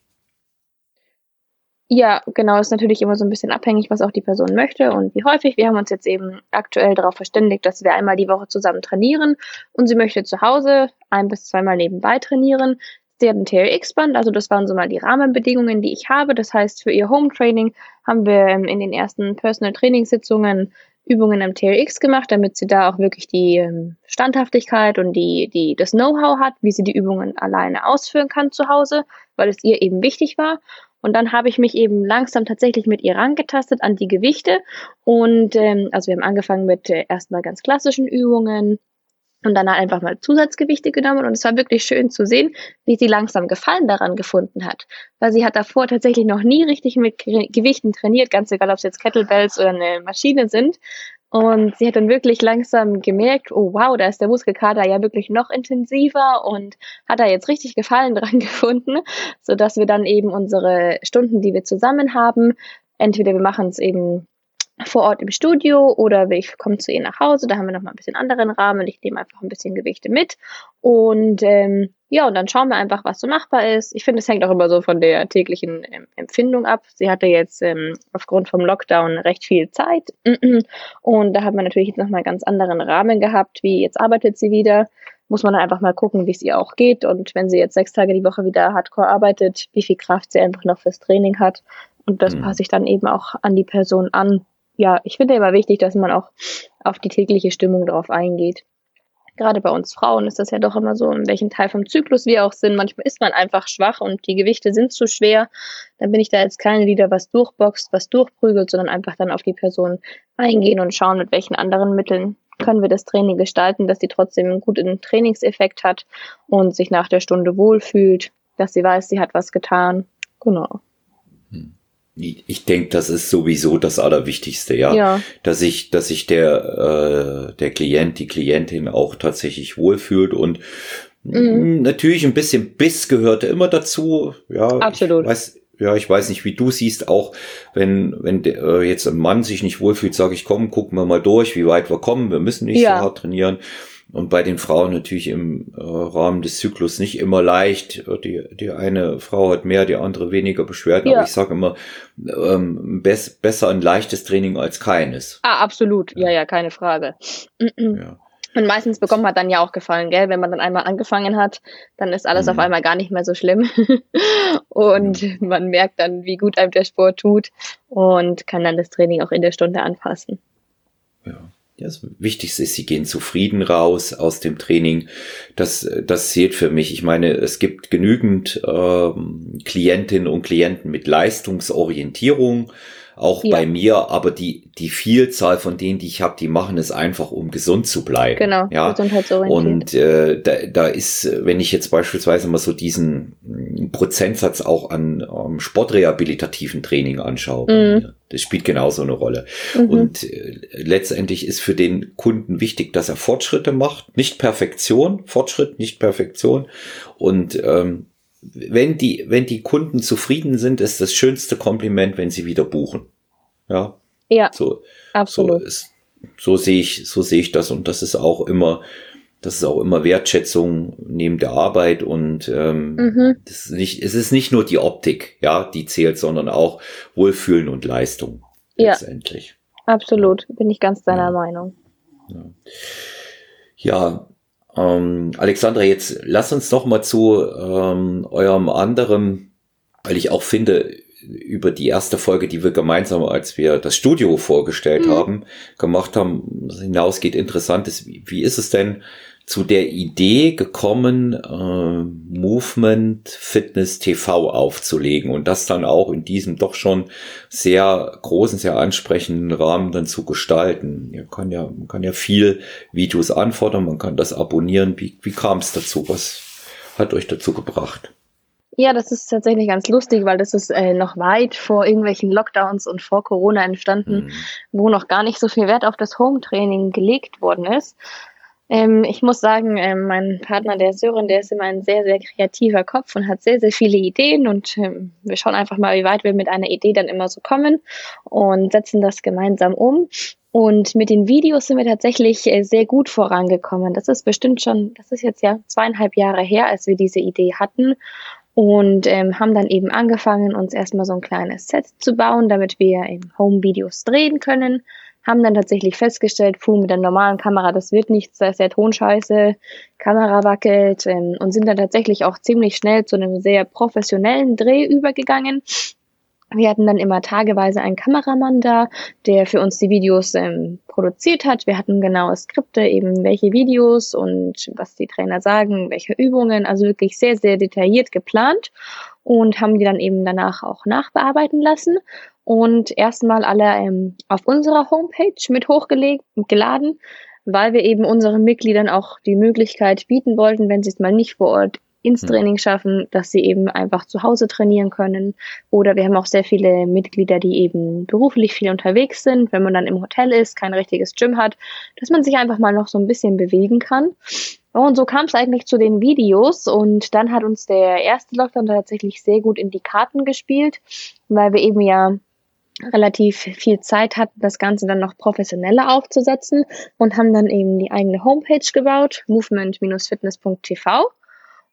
Ja, genau, ist natürlich immer so ein bisschen abhängig, was auch die Person möchte und wie häufig. Wir haben uns jetzt eben aktuell darauf verständigt, dass wir einmal die Woche zusammen trainieren und sie möchte zu Hause ein bis zweimal nebenbei trainieren. Ein TRX-Band, also das waren so mal die Rahmenbedingungen, die ich habe. Das heißt, für ihr Home-Training haben wir ähm, in den ersten Personal-Trainingssitzungen Übungen am TRX gemacht, damit sie da auch wirklich die ähm, Standhaftigkeit und die, die, das Know-how hat, wie sie die Übungen alleine ausführen kann zu Hause, weil es ihr eben wichtig war. Und dann habe ich mich eben langsam tatsächlich mit ihr rangetastet an die Gewichte. Und ähm, also wir haben angefangen mit äh, erstmal ganz klassischen Übungen und dann einfach mal Zusatzgewichte genommen. Und es war wirklich schön zu sehen, wie sie langsam Gefallen daran gefunden hat. Weil sie hat davor tatsächlich noch nie richtig mit Gewichten trainiert, ganz egal, ob es jetzt Kettlebells oder eine Maschine sind. Und sie hat dann wirklich langsam gemerkt, oh wow, da ist der Muskelkater ja wirklich noch intensiver und hat da jetzt richtig Gefallen (laughs) dran gefunden, so dass wir dann eben unsere Stunden, die wir zusammen haben, entweder wir machen es eben vor Ort im Studio oder ich komme zu ihr nach Hause, da haben wir nochmal ein bisschen anderen Rahmen. Ich nehme einfach ein bisschen Gewichte mit und ähm, ja, und dann schauen wir einfach, was so machbar ist. Ich finde, es hängt auch immer so von der täglichen ähm, Empfindung ab. Sie hatte jetzt ähm, aufgrund vom Lockdown recht viel Zeit (clears throat) und da hat man natürlich jetzt nochmal einen ganz anderen Rahmen gehabt, wie jetzt arbeitet sie wieder. Muss man dann einfach mal gucken, wie es ihr auch geht und wenn sie jetzt sechs Tage die Woche wieder hardcore arbeitet, wie viel Kraft sie einfach noch fürs Training hat. Und das mhm. passe ich dann eben auch an die Person an ja, ich finde immer wichtig, dass man auch auf die tägliche Stimmung darauf eingeht. Gerade bei uns Frauen ist das ja doch immer so, in welchem Teil vom Zyklus wir auch sind. Manchmal ist man einfach schwach und die Gewichte sind zu schwer. Dann bin ich da jetzt keine, die da was durchboxt, was durchprügelt, sondern einfach dann auf die Person eingehen und schauen, mit welchen anderen Mitteln können wir das Training gestalten, dass sie trotzdem einen guten Trainingseffekt hat und sich nach der Stunde wohlfühlt, dass sie weiß, sie hat was getan. Genau ich denke, das ist sowieso das Allerwichtigste, ja. ja. Dass ich, dass sich der, äh, der Klient, die Klientin auch tatsächlich wohlfühlt und mhm. natürlich ein bisschen Biss gehört immer dazu, ja. Absolut. Ich weiß, ja, ich weiß nicht, wie du siehst, auch wenn, wenn der, äh, jetzt ein Mann sich nicht wohlfühlt, sage ich, komm, gucken wir mal durch, wie weit wir kommen, wir müssen nicht ja. so hart trainieren. Und bei den Frauen natürlich im äh, Rahmen des Zyklus nicht immer leicht. Die, die eine Frau hat mehr, die andere weniger Beschwerden. Ja. Aber ich sage immer, ähm, bess, besser ein leichtes Training als keines. Ah, absolut. Ja, ja, ja keine Frage. ja. (clears throat) Und meistens bekommt man dann ja auch Gefallen, gell? Wenn man dann einmal angefangen hat, dann ist alles mhm. auf einmal gar nicht mehr so schlimm. (laughs) und ja. man merkt dann, wie gut einem der Sport tut und kann dann das Training auch in der Stunde anpassen. Ja. Das Wichtigste ist, sie gehen zufrieden raus aus dem Training. Das, das zählt für mich. Ich meine, es gibt genügend ähm, Klientinnen und Klienten mit Leistungsorientierung, auch ja. bei mir, aber die, die Vielzahl von denen, die ich habe, die machen es einfach, um gesund zu bleiben. Genau, ja? Und äh, da, da ist, wenn ich jetzt beispielsweise mal so diesen mm, Prozentsatz auch an um, sportrehabilitativen Training anschaue, mhm. das spielt genauso eine Rolle. Mhm. Und äh, letztendlich ist für den Kunden wichtig, dass er Fortschritte macht, nicht Perfektion, Fortschritt, nicht Perfektion. Und ähm, wenn die, wenn die Kunden zufrieden sind, ist das schönste Kompliment, wenn sie wieder buchen. Ja. Ja. So, absolut. So, ist, so sehe ich, so sehe ich das und das ist auch immer, das ist auch immer Wertschätzung neben der Arbeit und ähm, mhm. das ist nicht, es ist nicht nur die Optik, ja, die zählt, sondern auch Wohlfühlen und Leistung ja. letztendlich. Absolut, bin ich ganz deiner ja. Meinung. Ja. ja, ähm, Alexandra, jetzt lass uns noch mal zu ähm, eurem anderen, weil ich auch finde, über die erste Folge, die wir gemeinsam, als wir das Studio vorgestellt mhm. haben, gemacht haben, hinausgeht, interessant ist, wie, wie ist es denn, zu der Idee gekommen, äh, Movement Fitness TV aufzulegen und das dann auch in diesem doch schon sehr großen, sehr ansprechenden Rahmen dann zu gestalten. Man kann ja, man kann ja viel Videos anfordern, man kann das abonnieren. Wie, wie kam es dazu? Was hat euch dazu gebracht? Ja, das ist tatsächlich ganz lustig, weil das ist äh, noch weit vor irgendwelchen Lockdowns und vor Corona entstanden, mhm. wo noch gar nicht so viel Wert auf das Home-Training gelegt worden ist. Ähm, ich muss sagen, ähm, mein Partner, der Sören, der ist immer ein sehr, sehr kreativer Kopf und hat sehr, sehr viele Ideen und ähm, wir schauen einfach mal, wie weit wir mit einer Idee dann immer so kommen und setzen das gemeinsam um. Und mit den Videos sind wir tatsächlich äh, sehr gut vorangekommen. Das ist bestimmt schon, das ist jetzt ja zweieinhalb Jahre her, als wir diese Idee hatten und ähm, haben dann eben angefangen, uns erstmal so ein kleines Set zu bauen, damit wir Home-Videos drehen können haben dann tatsächlich festgestellt, puh, mit der normalen Kamera, das wird nichts, da ist der Ton scheiße, Kamera wackelt ähm, und sind dann tatsächlich auch ziemlich schnell zu einem sehr professionellen Dreh übergegangen. Wir hatten dann immer tageweise einen Kameramann da, der für uns die Videos ähm, produziert hat. Wir hatten genaue Skripte, eben welche Videos und was die Trainer sagen, welche Übungen, also wirklich sehr, sehr detailliert geplant und haben die dann eben danach auch nachbearbeiten lassen und erstmal alle ähm, auf unserer Homepage mit hochgelegt und geladen, weil wir eben unseren Mitgliedern auch die Möglichkeit bieten wollten, wenn sie es mal nicht vor Ort ins mhm. Training schaffen, dass sie eben einfach zu Hause trainieren können. Oder wir haben auch sehr viele Mitglieder, die eben beruflich viel unterwegs sind, wenn man dann im Hotel ist, kein richtiges Gym hat, dass man sich einfach mal noch so ein bisschen bewegen kann. Und so kam es eigentlich zu den Videos und dann hat uns der erste Lockdown tatsächlich sehr gut in die Karten gespielt, weil wir eben ja relativ viel Zeit hatten, das Ganze dann noch professioneller aufzusetzen und haben dann eben die eigene Homepage gebaut, movement-fitness.tv.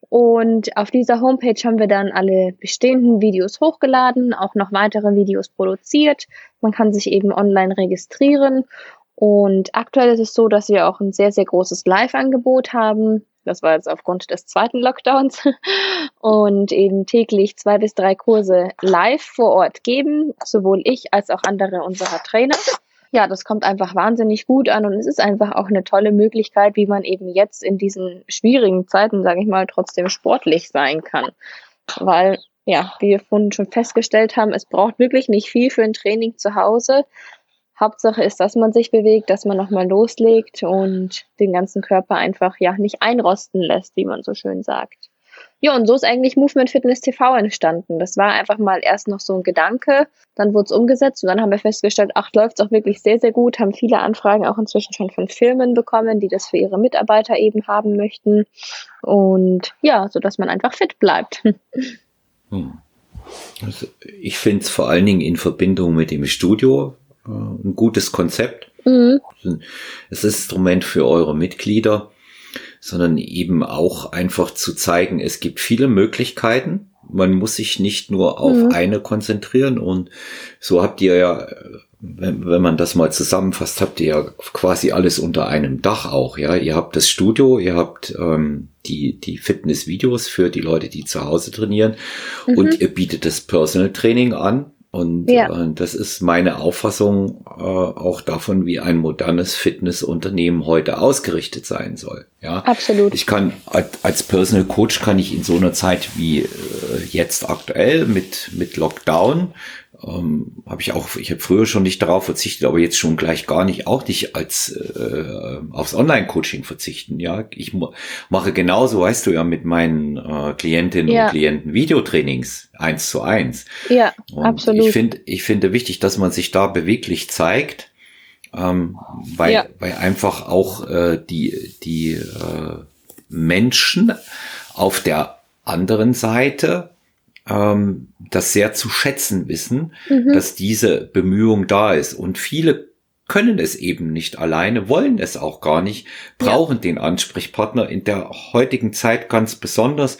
Und auf dieser Homepage haben wir dann alle bestehenden Videos hochgeladen, auch noch weitere Videos produziert. Man kann sich eben online registrieren. Und aktuell ist es so, dass wir auch ein sehr, sehr großes Live-Angebot haben. Das war jetzt aufgrund des zweiten Lockdowns. (laughs) Und eben täglich zwei bis drei Kurse live vor Ort geben, sowohl ich als auch andere unserer Trainer. Ja, das kommt einfach wahnsinnig gut an und es ist einfach auch eine tolle Möglichkeit, wie man eben jetzt in diesen schwierigen Zeiten, sage ich mal, trotzdem sportlich sein kann. Weil, ja, wie wir vorhin schon festgestellt haben, es braucht wirklich nicht viel für ein Training zu Hause. Hauptsache ist, dass man sich bewegt, dass man nochmal loslegt und den ganzen Körper einfach ja nicht einrosten lässt, wie man so schön sagt. Ja, und so ist eigentlich Movement Fitness TV entstanden. Das war einfach mal erst noch so ein Gedanke, dann wurde es umgesetzt und dann haben wir festgestellt, ach, läuft es auch wirklich sehr, sehr gut, haben viele Anfragen auch inzwischen schon von Firmen bekommen, die das für ihre Mitarbeiter eben haben möchten. Und ja, so dass man einfach fit bleibt. (laughs) Hm. Also ich finde es vor allen Dingen in Verbindung mit dem Studio ein gutes Konzept. Mhm. Es ist ein Instrument für eure Mitglieder, sondern eben auch einfach zu zeigen, es gibt viele Möglichkeiten. Man muss sich nicht nur auf mhm. eine konzentrieren und so habt ihr ja, wenn, wenn man das mal zusammenfasst, habt ihr ja quasi alles unter einem Dach auch, ja. Ihr habt das Studio, ihr habt ähm, die, die Fitness-Videos für die Leute, die zu Hause trainieren mhm. und ihr bietet das Personal Training an und ja. äh, das ist meine Auffassung äh, auch davon, wie ein modernes Fitnessunternehmen heute ausgerichtet sein soll. Ja, absolut. Ich kann als Personal Coach kann ich in so einer Zeit wie äh, jetzt aktuell mit mit Lockdown ähm, habe ich auch, ich habe früher schon nicht darauf verzichtet, aber jetzt schon gleich gar nicht, auch nicht als äh, aufs Online-Coaching verzichten. Ja, ich mache genauso, weißt du ja, mit meinen äh, Klientinnen ja. und Klienten Videotrainings eins zu eins. Ja, und absolut. Ich finde, ich finde wichtig, dass man sich da beweglich zeigt, ähm, weil, ja. weil einfach auch äh, die die äh, Menschen auf der anderen Seite ähm, das sehr zu schätzen wissen, mhm. dass diese Bemühung da ist. Und viele können es eben nicht alleine, wollen es auch gar nicht, brauchen ja. den Ansprechpartner in der heutigen Zeit ganz besonders.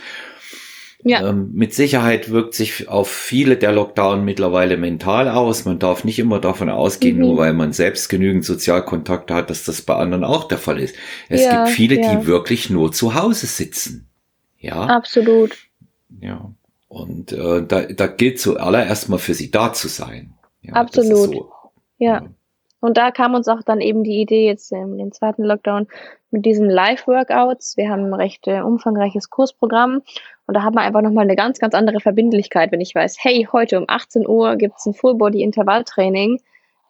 Ja. Ähm, mit Sicherheit wirkt sich auf viele der Lockdown mittlerweile mental aus. Man darf nicht immer davon ausgehen, mhm. nur weil man selbst genügend Sozialkontakte hat, dass das bei anderen auch der Fall ist. Es ja, gibt viele, ja. die wirklich nur zu Hause sitzen. Ja. Absolut. Ja. Und äh, da, da gilt zuallererst mal für sie da zu sein. Ja, Absolut. So, ja. ja. Und da kam uns auch dann eben die Idee jetzt in den zweiten Lockdown mit diesen Live-Workouts. Wir haben ein recht äh, umfangreiches Kursprogramm und da haben wir einfach nochmal eine ganz, ganz andere Verbindlichkeit, wenn ich weiß, hey, heute um 18 Uhr gibt's ein Full-Body-Intervalltraining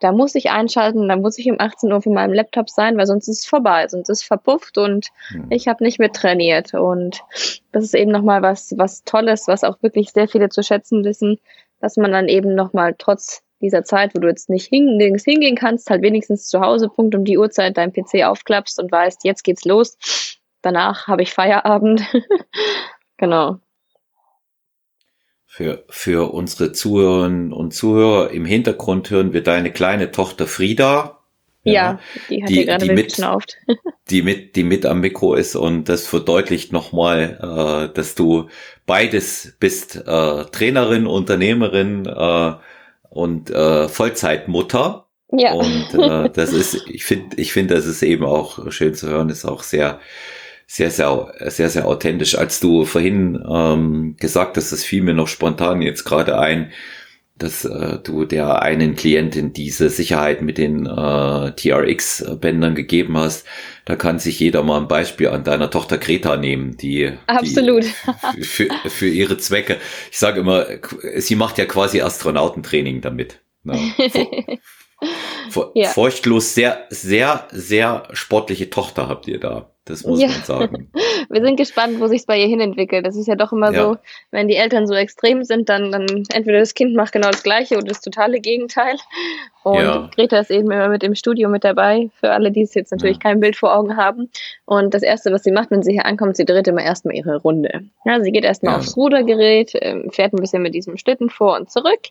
da muss ich einschalten, da muss ich um 18 Uhr vor meinem Laptop sein, weil sonst ist es vorbei, sonst ist es verpufft und mhm. ich habe nicht mit trainiert. Und das ist eben nochmal was, was Tolles, was auch wirklich sehr viele zu schätzen wissen, dass man dann eben nochmal trotz dieser Zeit, wo du jetzt nicht hingehen, hingehen kannst, halt wenigstens zu Hause Punkt um die Uhrzeit dein PC aufklappst und weißt, jetzt geht's los. Danach habe ich Feierabend. (laughs) genau. Für, für unsere Zuhörerinnen und Zuhörer im Hintergrund hören wir deine kleine Tochter Frieda. Ja, ja die hat die, gerade die mit, (laughs) die mit, die mit am Mikro ist und das verdeutlicht nochmal, äh, dass du beides bist, äh, Trainerin, Unternehmerin äh, und äh, Vollzeitmutter. Ja. Und äh, das ist, ich finde, ich finde, das ist eben auch schön zu hören, ist auch sehr sehr, sehr, sehr, sehr authentisch. Als du vorhin ähm, gesagt hast, das fiel mir noch spontan jetzt gerade ein, dass äh, du der einen Klientin diese Sicherheit mit den äh, TRX-Bändern gegeben hast. Da kann sich jeder mal ein Beispiel an deiner Tochter Greta nehmen, die, Absolut. die für, für ihre Zwecke. Ich sage immer, sie macht ja quasi Astronautentraining damit. Ne? (laughs) ja. Furchtlos sehr, sehr, sehr sportliche Tochter habt ihr da. Das muss ja. man sagen. (laughs) Wir sind gespannt, wo sich's bei ihr hinentwickelt. Das ist ja doch immer ja. so, wenn die Eltern so extrem sind, dann, dann entweder das Kind macht genau das Gleiche oder das totale Gegenteil. Und ja. Greta ist eben immer mit im Studio mit dabei, für alle, die es jetzt natürlich kein Bild vor Augen haben. Und das Erste, was sie macht, wenn sie hier ankommt, sie dreht immer erstmal ihre Runde. Ja, sie geht erstmal aufs Rudergerät, ähm, fährt ein bisschen mit diesem Schlitten vor und zurück.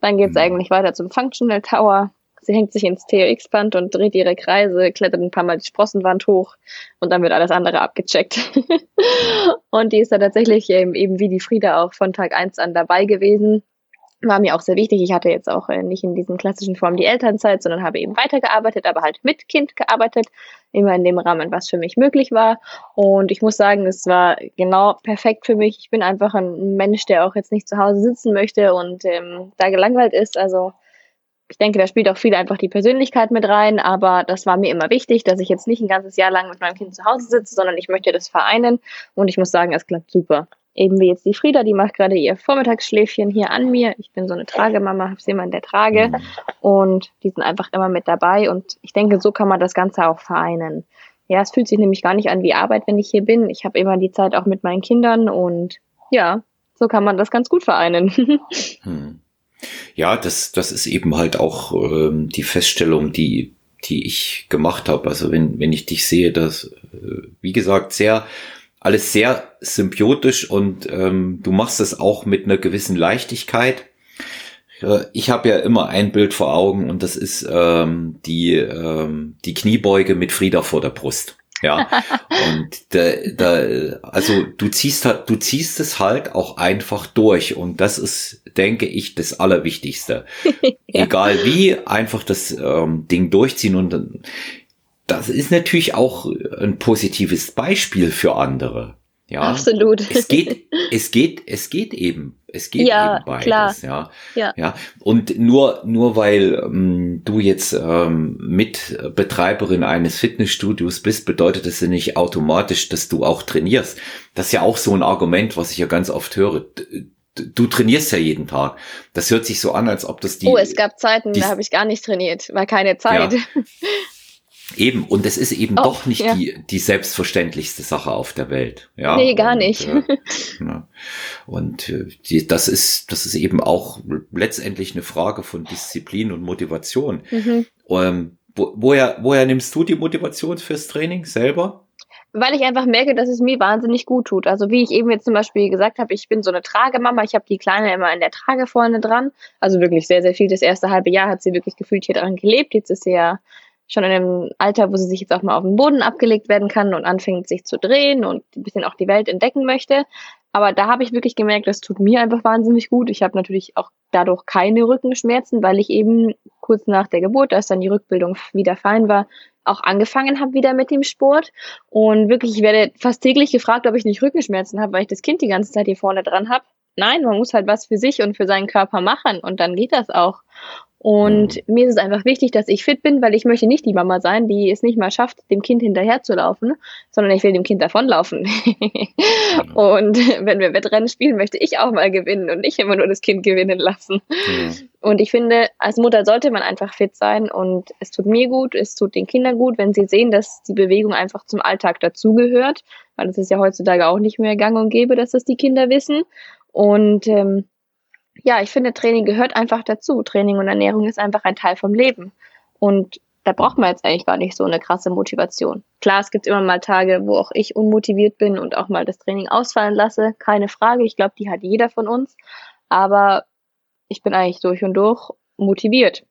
Dann geht's mhm. eigentlich weiter zum Functional Tower Sie hängt sich ins TRX-Band und dreht ihre Kreise, klettert ein paar Mal die Sprossenwand hoch und dann wird alles andere abgecheckt. (laughs) und die ist da tatsächlich eben, eben wie die Frieda auch von Tag eins an dabei gewesen. War mir auch sehr wichtig. Ich hatte jetzt auch äh, nicht in diesen klassischen Formen die Elternzeit, sondern habe eben weitergearbeitet, aber halt mit Kind gearbeitet. Immer in dem Rahmen, was für mich möglich war. Und ich muss sagen, es war genau perfekt für mich. Ich bin einfach ein Mensch, der auch jetzt nicht zu Hause sitzen möchte und ähm, da gelangweilt ist. Also ich denke, da spielt auch viel einfach die Persönlichkeit mit rein, aber das war mir immer wichtig, dass ich jetzt nicht ein ganzes Jahr lang mit meinem Kind zu Hause sitze, sondern ich möchte das vereinen und ich muss sagen, es klappt super. Eben wie jetzt die Frieda, die macht gerade ihr Vormittagsschläfchen hier an mir. Ich bin so eine Tragemama, habe sie immer in der Trage und die sind einfach immer mit dabei und ich denke, so kann man das Ganze auch vereinen. Ja, es fühlt sich nämlich gar nicht an wie Arbeit, wenn ich hier bin. Ich habe immer die Zeit auch mit meinen Kindern und ja, so kann man das ganz gut vereinen. (laughs) hm. Ja, das, das ist eben halt auch ähm, die Feststellung, die, die ich gemacht habe. Also wenn, wenn ich dich sehe, dass, äh, wie gesagt, sehr, alles sehr symbiotisch und ähm, du machst es auch mit einer gewissen Leichtigkeit. Ich habe ja immer ein Bild vor Augen und das ist ähm, die, ähm, die Kniebeuge mit Frieda vor der Brust. Ja, (laughs) und da, da, also du ziehst halt, du ziehst es halt auch einfach durch und das ist, denke ich, das Allerwichtigste. (laughs) ja. Egal wie, einfach das ähm, Ding durchziehen und das ist natürlich auch ein positives Beispiel für andere. Ja, absolut. Es geht, (laughs) es geht, es geht eben, es geht ja, eben beides. Klar. Ja, ja, ja. Und nur, nur weil ähm, du jetzt ähm, Mitbetreiberin eines Fitnessstudios bist, bedeutet das ja nicht automatisch, dass du auch trainierst. Das ist ja auch so ein Argument, was ich ja ganz oft höre du trainierst ja jeden Tag. Das hört sich so an, als ob das die. Oh, es gab Zeiten, die, da habe ich gar nicht trainiert, war keine Zeit. Ja. (laughs) Eben, und es ist eben oh, doch nicht ja. die, die selbstverständlichste Sache auf der Welt. Ja? Nee, gar und, nicht. Äh, ja. Und äh, die, das ist, das ist eben auch letztendlich eine Frage von Disziplin und Motivation. Mhm. Ähm, wo, woher, woher nimmst du die Motivation fürs Training selber? Weil ich einfach merke, dass es mir wahnsinnig gut tut. Also wie ich eben jetzt zum Beispiel gesagt habe, ich bin so eine Tragemama, ich habe die Kleine immer in der Trage vorne dran. Also wirklich sehr, sehr viel. Das erste halbe Jahr hat sie wirklich gefühlt hier dran gelebt. Jetzt ist sie ja schon in einem Alter, wo sie sich jetzt auch mal auf den Boden abgelegt werden kann und anfängt sich zu drehen und ein bisschen auch die Welt entdecken möchte. Aber da habe ich wirklich gemerkt, das tut mir einfach wahnsinnig gut. Ich habe natürlich auch dadurch keine Rückenschmerzen, weil ich eben kurz nach der Geburt, als dann die Rückbildung wieder fein war, auch angefangen habe wieder mit dem Sport. Und wirklich, ich werde fast täglich gefragt, ob ich nicht Rückenschmerzen habe, weil ich das Kind die ganze Zeit hier vorne dran habe. Nein, man muss halt was für sich und für seinen Körper machen und dann geht das auch. Und mir ist es einfach wichtig, dass ich fit bin, weil ich möchte nicht die Mama sein, die es nicht mal schafft, dem Kind hinterherzulaufen, sondern ich will dem Kind davonlaufen. (laughs) mhm. Und wenn wir Wettrennen spielen, möchte ich auch mal gewinnen und nicht immer nur das Kind gewinnen lassen. Mhm. Und ich finde, als Mutter sollte man einfach fit sein und es tut mir gut, es tut den Kindern gut, wenn sie sehen, dass die Bewegung einfach zum Alltag dazugehört, weil es ist ja heutzutage auch nicht mehr gang und gäbe, dass das die Kinder wissen. Und ähm, ja, ich finde, Training gehört einfach dazu. Training und Ernährung ist einfach ein Teil vom Leben. Und da braucht man jetzt eigentlich gar nicht so eine krasse Motivation. Klar, es gibt immer mal Tage, wo auch ich unmotiviert bin und auch mal das Training ausfallen lasse. Keine Frage. Ich glaube, die hat jeder von uns. Aber ich bin eigentlich durch und durch motiviert.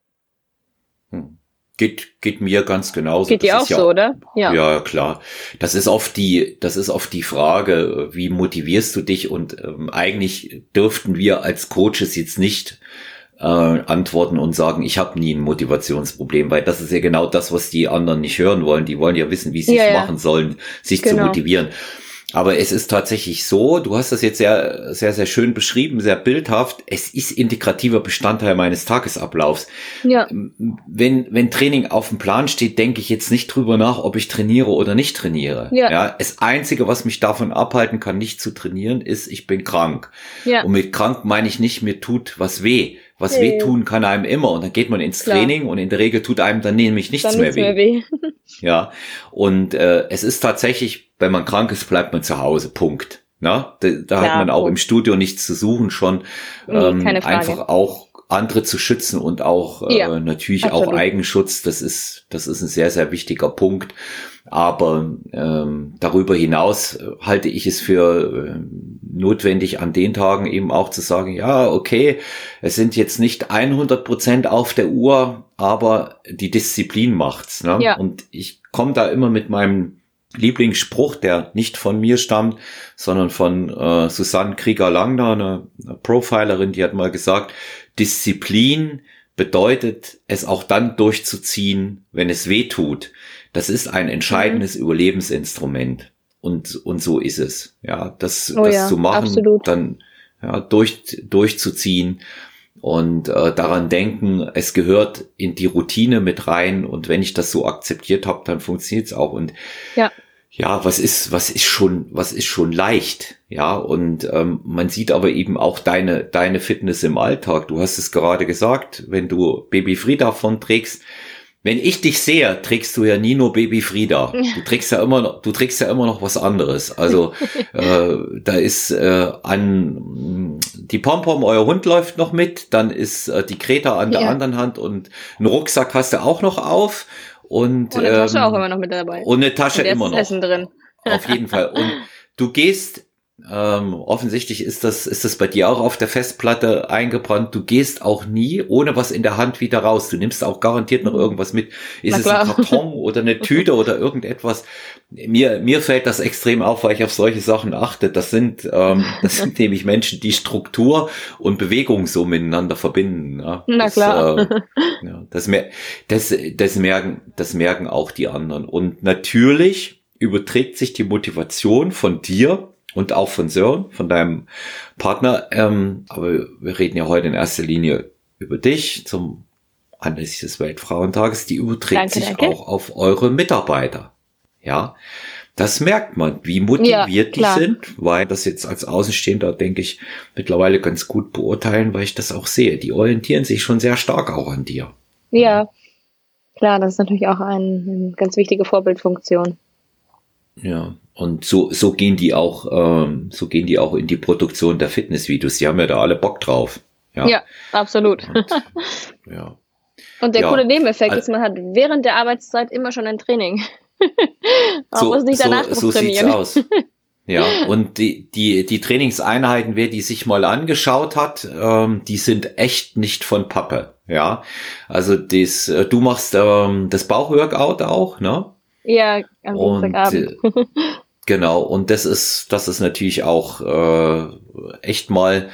Hm. Geht, geht mir ganz genauso. Geht dir auch ja, so, oder? Ja. ja, klar. Das ist oft die, das ist oft die Frage, wie motivierst du dich? Und ähm, eigentlich dürften wir als Coaches jetzt nicht äh, antworten und sagen, ich habe nie ein Motivationsproblem, weil das ist ja genau das, was die anderen nicht hören wollen. Die wollen ja wissen, wie sie es ja, machen sollen, sich genau. zu motivieren. Aber es ist tatsächlich so, du hast das jetzt sehr, sehr, sehr schön beschrieben, sehr bildhaft. Es ist integrativer Bestandteil meines Tagesablaufs. Ja. Wenn, wenn Training auf dem Plan steht, denke ich jetzt nicht drüber nach, ob ich trainiere oder nicht trainiere. Ja. ja. Das einzige, was mich davon abhalten kann, nicht zu trainieren, ist, ich bin krank. Ja. Und mit krank meine ich nicht, mir tut was weh. Was hey. wehtun kann einem immer. Und dann geht man ins Klar. Training und in der Regel tut einem dann nämlich nichts dann mehr, weh. mehr weh. ja. Und äh, es ist tatsächlich, wenn man krank ist, bleibt man zu Hause. Punkt. Na, da, da hat man auch im Studio nichts zu suchen, schon ähm, nee, einfach auch andere zu schützen und auch ja, äh, natürlich absolut. auch Eigenschutz. Das ist das ist ein sehr sehr wichtiger Punkt. Aber ähm, darüber hinaus äh, halte ich es für äh, notwendig, an den Tagen eben auch zu sagen, ja, okay, es sind jetzt nicht 100 Prozent auf der Uhr, aber die Disziplin macht's. Ne? Ja. Und ich komme da immer mit meinem Lieblingsspruch, der nicht von mir stammt, sondern von äh, Susanne Krieger-Langner, eine, eine Profilerin, die hat mal gesagt, Disziplin bedeutet, es auch dann durchzuziehen, wenn es weh tut. Das ist ein entscheidendes mhm. Überlebensinstrument. Und, und so ist es. Ja, das, oh das ja, zu machen, absolut. dann ja, durch, durchzuziehen und äh, daran denken, es gehört in die Routine mit rein und wenn ich das so akzeptiert habe, dann funktioniert es auch. Und ja. Ja, was ist, was ist schon, was ist schon leicht, ja. Und ähm, man sieht aber eben auch deine, deine Fitness im Alltag. Du hast es gerade gesagt, wenn du Baby Frieda von trägst, wenn ich dich sehe, trägst du ja nie nur Baby Frieda. (laughs) Du trägst ja immer noch, du trägst ja immer noch was anderes. Also (laughs) äh, da ist äh, an die Pompom, euer Hund läuft noch mit, dann ist äh, die Kreta an der ja. anderen Hand und einen Rucksack hast du auch noch auf. Und, und eine Tasche ähm, auch immer noch mit dabei. Und eine Tasche und immer noch. Essen drin. Auf jeden Fall. Und (laughs) du gehst ähm, offensichtlich ist das, ist das bei dir auch auf der Festplatte eingebrannt. Du gehst auch nie ohne was in der Hand wieder raus. Du nimmst auch garantiert noch irgendwas mit. Ist es ein Karton oder eine Tüte oder irgendetwas? Mir, mir fällt das extrem auf, weil ich auf solche Sachen achte. Das sind, ähm, das sind (laughs) nämlich Menschen, die Struktur und Bewegung so miteinander verbinden. Ja. Na das, klar. Äh, (laughs) ja, das, das, das merken, das merken auch die anderen. Und natürlich überträgt sich die Motivation von dir und auch von Sören, von deinem Partner. Ähm, aber wir reden ja heute in erster Linie über dich zum anlässlich des Weltfrauentages. Die überträgt danke, sich danke. auch auf eure Mitarbeiter. Ja, das merkt man, wie motiviert ja, die sind, weil das jetzt als Außenstehender, denke ich, mittlerweile ganz gut beurteilen, weil ich das auch sehe. Die orientieren sich schon sehr stark auch an dir. Ja, klar, das ist natürlich auch eine, eine ganz wichtige Vorbildfunktion. Ja, und so, so gehen die auch, ähm, so gehen die auch in die Produktion der Fitnessvideos. Die haben ja da alle Bock drauf. Ja, ja absolut. Und, ja. Und der ja, coole Nebeneffekt also, ist, man hat während der Arbeitszeit immer schon ein Training. (laughs) man so, muss nicht danach so, so. Sieht's aus. Ja, und die, die, die Trainingseinheiten, wer die sich mal angeschaut hat, ähm, die sind echt nicht von Pappe. Ja, also das, äh, du machst ähm, das Bauchworkout auch, ne? Ja, am Dienstagabend. Äh, genau, und das ist, das ist natürlich auch äh, echt mal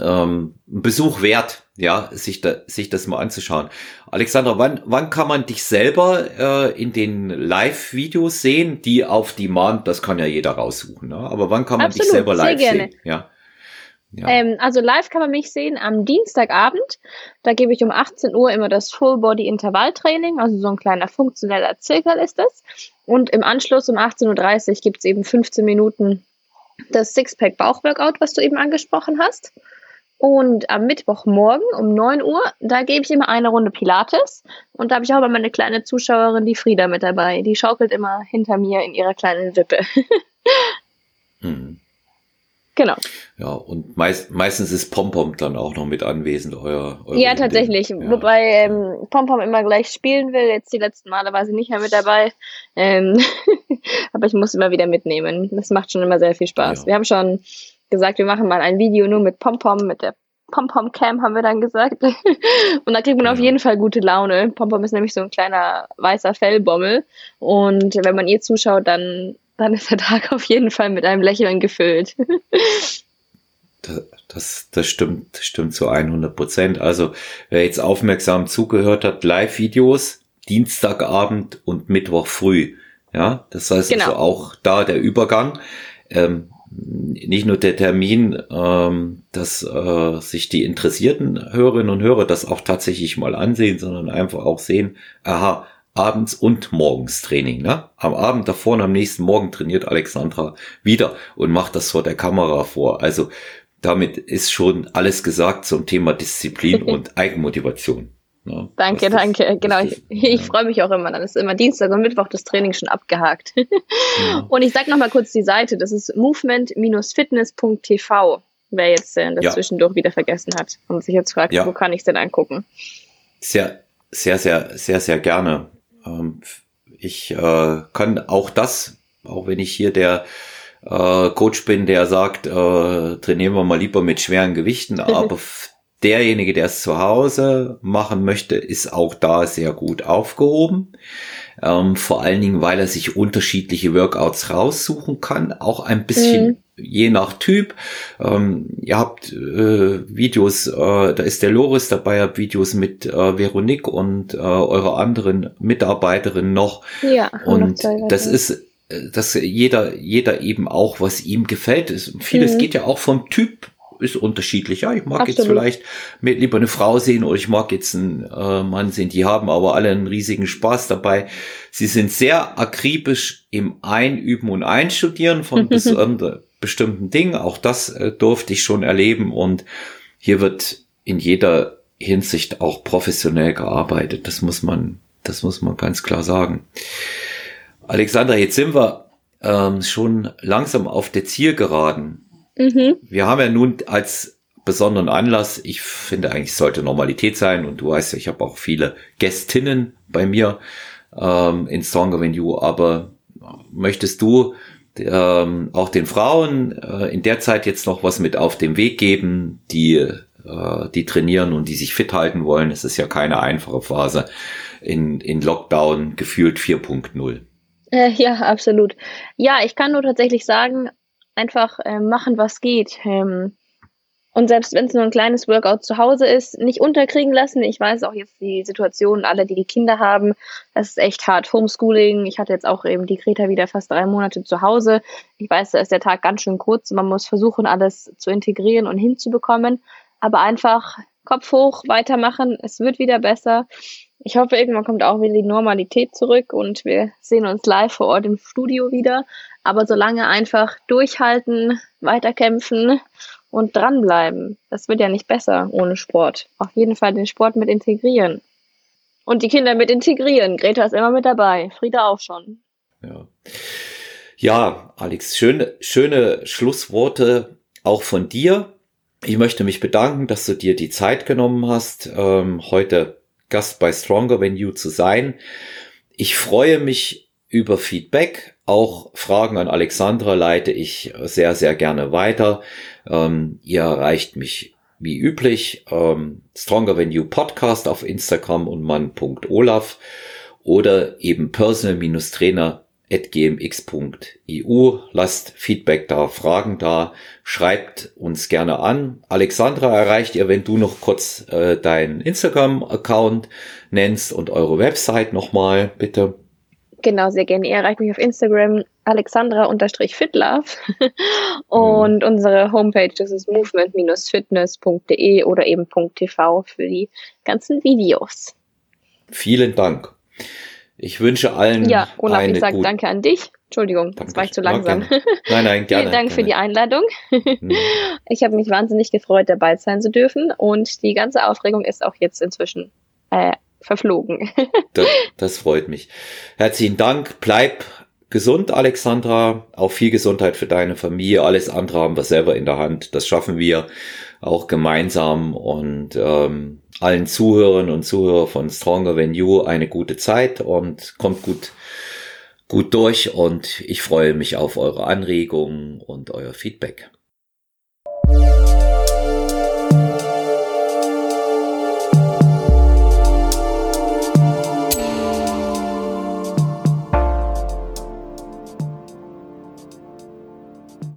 ähm, ein Besuch wert, ja, sich, da, sich das mal anzuschauen. Alexandra, wann, wann kann man dich selber äh, in den Live-Videos sehen, die auf Demand, das kann ja jeder raussuchen, ne? aber wann kann man Absolut, dich selber live sehen? Ja. Ja. Ähm, also live kann man mich sehen am Dienstagabend. Da gebe ich um 18 Uhr immer das Full Body Intervalltraining, also so ein kleiner funktioneller Zirkel ist das. Und im Anschluss um 18.30 Uhr gibt es eben 15 Minuten das Sixpack Bauchworkout, was du eben angesprochen hast. Und am Mittwochmorgen um 9 Uhr, da gebe ich immer eine Runde Pilates. Und da habe ich auch immer meine kleine Zuschauerin, die Frieda, mit dabei. Die schaukelt immer hinter mir in ihrer kleinen Wippe. (laughs) hm. Genau. Ja, und meist, meistens ist Pompom dann auch noch mit anwesend, euer. euer ja, tatsächlich. Ja. Wobei ähm, Pompom immer gleich spielen will. Jetzt die letzten Male war sie nicht mehr mit dabei. Ähm (laughs) Aber ich muss immer wieder mitnehmen. Das macht schon immer sehr viel Spaß. Ja. Wir haben schon gesagt, wir machen mal ein Video nur mit Pompom, mit der Pompom Cam haben wir dann gesagt. (laughs) und da kriegt man ja. auf jeden Fall gute Laune. Pompom ist nämlich so ein kleiner weißer Fellbommel. Und wenn man ihr zuschaut, dann dann ist der Tag auf jeden Fall mit einem Lächeln gefüllt. das, das, das stimmt, stimmt zu 100 Prozent. Also wer jetzt aufmerksam zugehört hat, Live-Videos, Dienstagabend und Mittwoch früh. Ja, das heißt genau. also auch da der Übergang. Ähm, nicht nur der Termin, ähm, dass äh, sich die interessierten Hörerinnen und Hörer das auch tatsächlich mal ansehen, sondern einfach auch sehen, aha, abends und morgens Training. Ne? Am Abend davor und am nächsten Morgen trainiert Alexandra wieder und macht das vor der Kamera vor. Also damit ist schon alles gesagt zum Thema Disziplin (laughs) und Eigenmotivation. Ne? Danke, danke. Ist, genau, ich, ich ja. freue mich auch immer. Dann ist immer Dienstag und Mittwoch das Training schon abgehakt. ja. (laughs) Und ich sage nochmal kurz die Seite. Das ist movement-fitness.tv. Wer jetzt äh, das ja. zwischendurch wieder vergessen hat und sich jetzt fragt, wo kann ich es denn angucken? Sehr, sehr, sehr, sehr, sehr gerne. Ähm, ich äh, kann auch das, auch wenn ich hier der äh, Coach bin, der sagt, äh, trainieren wir mal lieber mit schweren Gewichten, (laughs) aber derjenige, der es zu Hause machen möchte, ist auch da sehr gut aufgehoben. Ähm, vor allen Dingen, weil er sich unterschiedliche Workouts raussuchen kann, auch ein bisschen mhm je nach Typ. Ähm, ihr habt äh, Videos, äh, da ist der Loris dabei, habt Videos mit äh, Veronique und äh, eurer anderen Mitarbeiterin noch. Ja, und noch das ist äh, dass jeder, jeder eben auch, was ihm gefällt. Ist. Vieles mhm. geht ja auch vom Typ ist unterschiedlich. Ja, ich mag Absolut. jetzt vielleicht mit lieber eine Frau sehen oder ich mag jetzt einen äh, Mann sehen. Die haben aber alle einen riesigen Spaß dabei. Sie sind sehr akribisch im Einüben und Einstudieren von (laughs) besonder, bestimmten Dingen. Auch das äh, durfte ich schon erleben und hier wird in jeder Hinsicht auch professionell gearbeitet. Das muss man, das muss man ganz klar sagen. Alexander, jetzt sind wir ähm, schon langsam auf der Zielgeraden. Mhm. Wir haben ja nun als besonderen Anlass, ich finde eigentlich sollte Normalität sein und du weißt ja, ich habe auch viele Gästinnen bei mir ähm, in Than You, aber möchtest du ähm, auch den Frauen äh, in der Zeit jetzt noch was mit auf den Weg geben, die, äh, die trainieren und die sich fit halten wollen. Es ist ja keine einfache Phase in, in Lockdown gefühlt 4.0. Äh, ja, absolut. Ja, ich kann nur tatsächlich sagen, einfach äh, machen, was geht. Ähm, und selbst wenn es nur ein kleines Workout zu Hause ist, nicht unterkriegen lassen. Ich weiß auch jetzt die Situation, alle, die die Kinder haben, das ist echt hart. Homeschooling. Ich hatte jetzt auch eben die Greta wieder fast drei Monate zu Hause. Ich weiß, da ist der Tag ganz schön kurz. Man muss versuchen, alles zu integrieren und hinzubekommen. Aber einfach Kopf hoch, weitermachen. Es wird wieder besser. Ich hoffe, irgendwann kommt auch wieder die Normalität zurück und wir sehen uns live vor Ort im Studio wieder. Aber solange einfach durchhalten, weiterkämpfen und dranbleiben. Das wird ja nicht besser ohne Sport. Auf jeden Fall den Sport mit integrieren. Und die Kinder mit integrieren. Greta ist immer mit dabei. Frieda auch schon. Ja. Ja, Alex, schöne, schöne Schlussworte auch von dir. Ich möchte mich bedanken, dass du dir die Zeit genommen hast, ähm, heute Gast bei Stronger Than You zu sein. Ich freue mich über Feedback. Auch Fragen an Alexandra leite ich sehr, sehr gerne weiter. Ähm, ihr erreicht mich wie üblich ähm, Stronger Than You Podcast auf Instagram und mann.olaf oder eben personal-trainer gmx.eu. Lasst Feedback da, Fragen da, schreibt uns gerne an. Alexandra erreicht ihr, wenn du noch kurz äh, deinen Instagram-Account nennst und eure Website nochmal, bitte. Genau, sehr gerne. Ihr erreicht mich auf Instagram alexandra-fitlove (laughs) und mhm. unsere Homepage, das ist movement-fitness.de oder eben .tv für die ganzen Videos. Vielen Dank. Ich wünsche allen Ja, Olaf, eine ich sage danke an dich. Entschuldigung, danke. das war ich zu langsam. Ja, nein, nein, (laughs) gerne. Vielen Dank gerne. für die Einladung. Mhm. (laughs) Ich habe mich wahnsinnig gefreut, dabei sein zu dürfen und die ganze Aufregung ist auch jetzt inzwischen äh, verflogen. (laughs) das, das freut mich. Herzlichen Dank. Bleib gesund, Alexandra. Auch viel Gesundheit für deine Familie. Alles andere haben wir selber in der Hand. Das schaffen wir auch gemeinsam. Und ähm, allen Zuhörern und Zuhörern von Stronger Than You eine gute Zeit und kommt gut, gut durch. Und ich freue mich auf eure Anregungen und euer Feedback.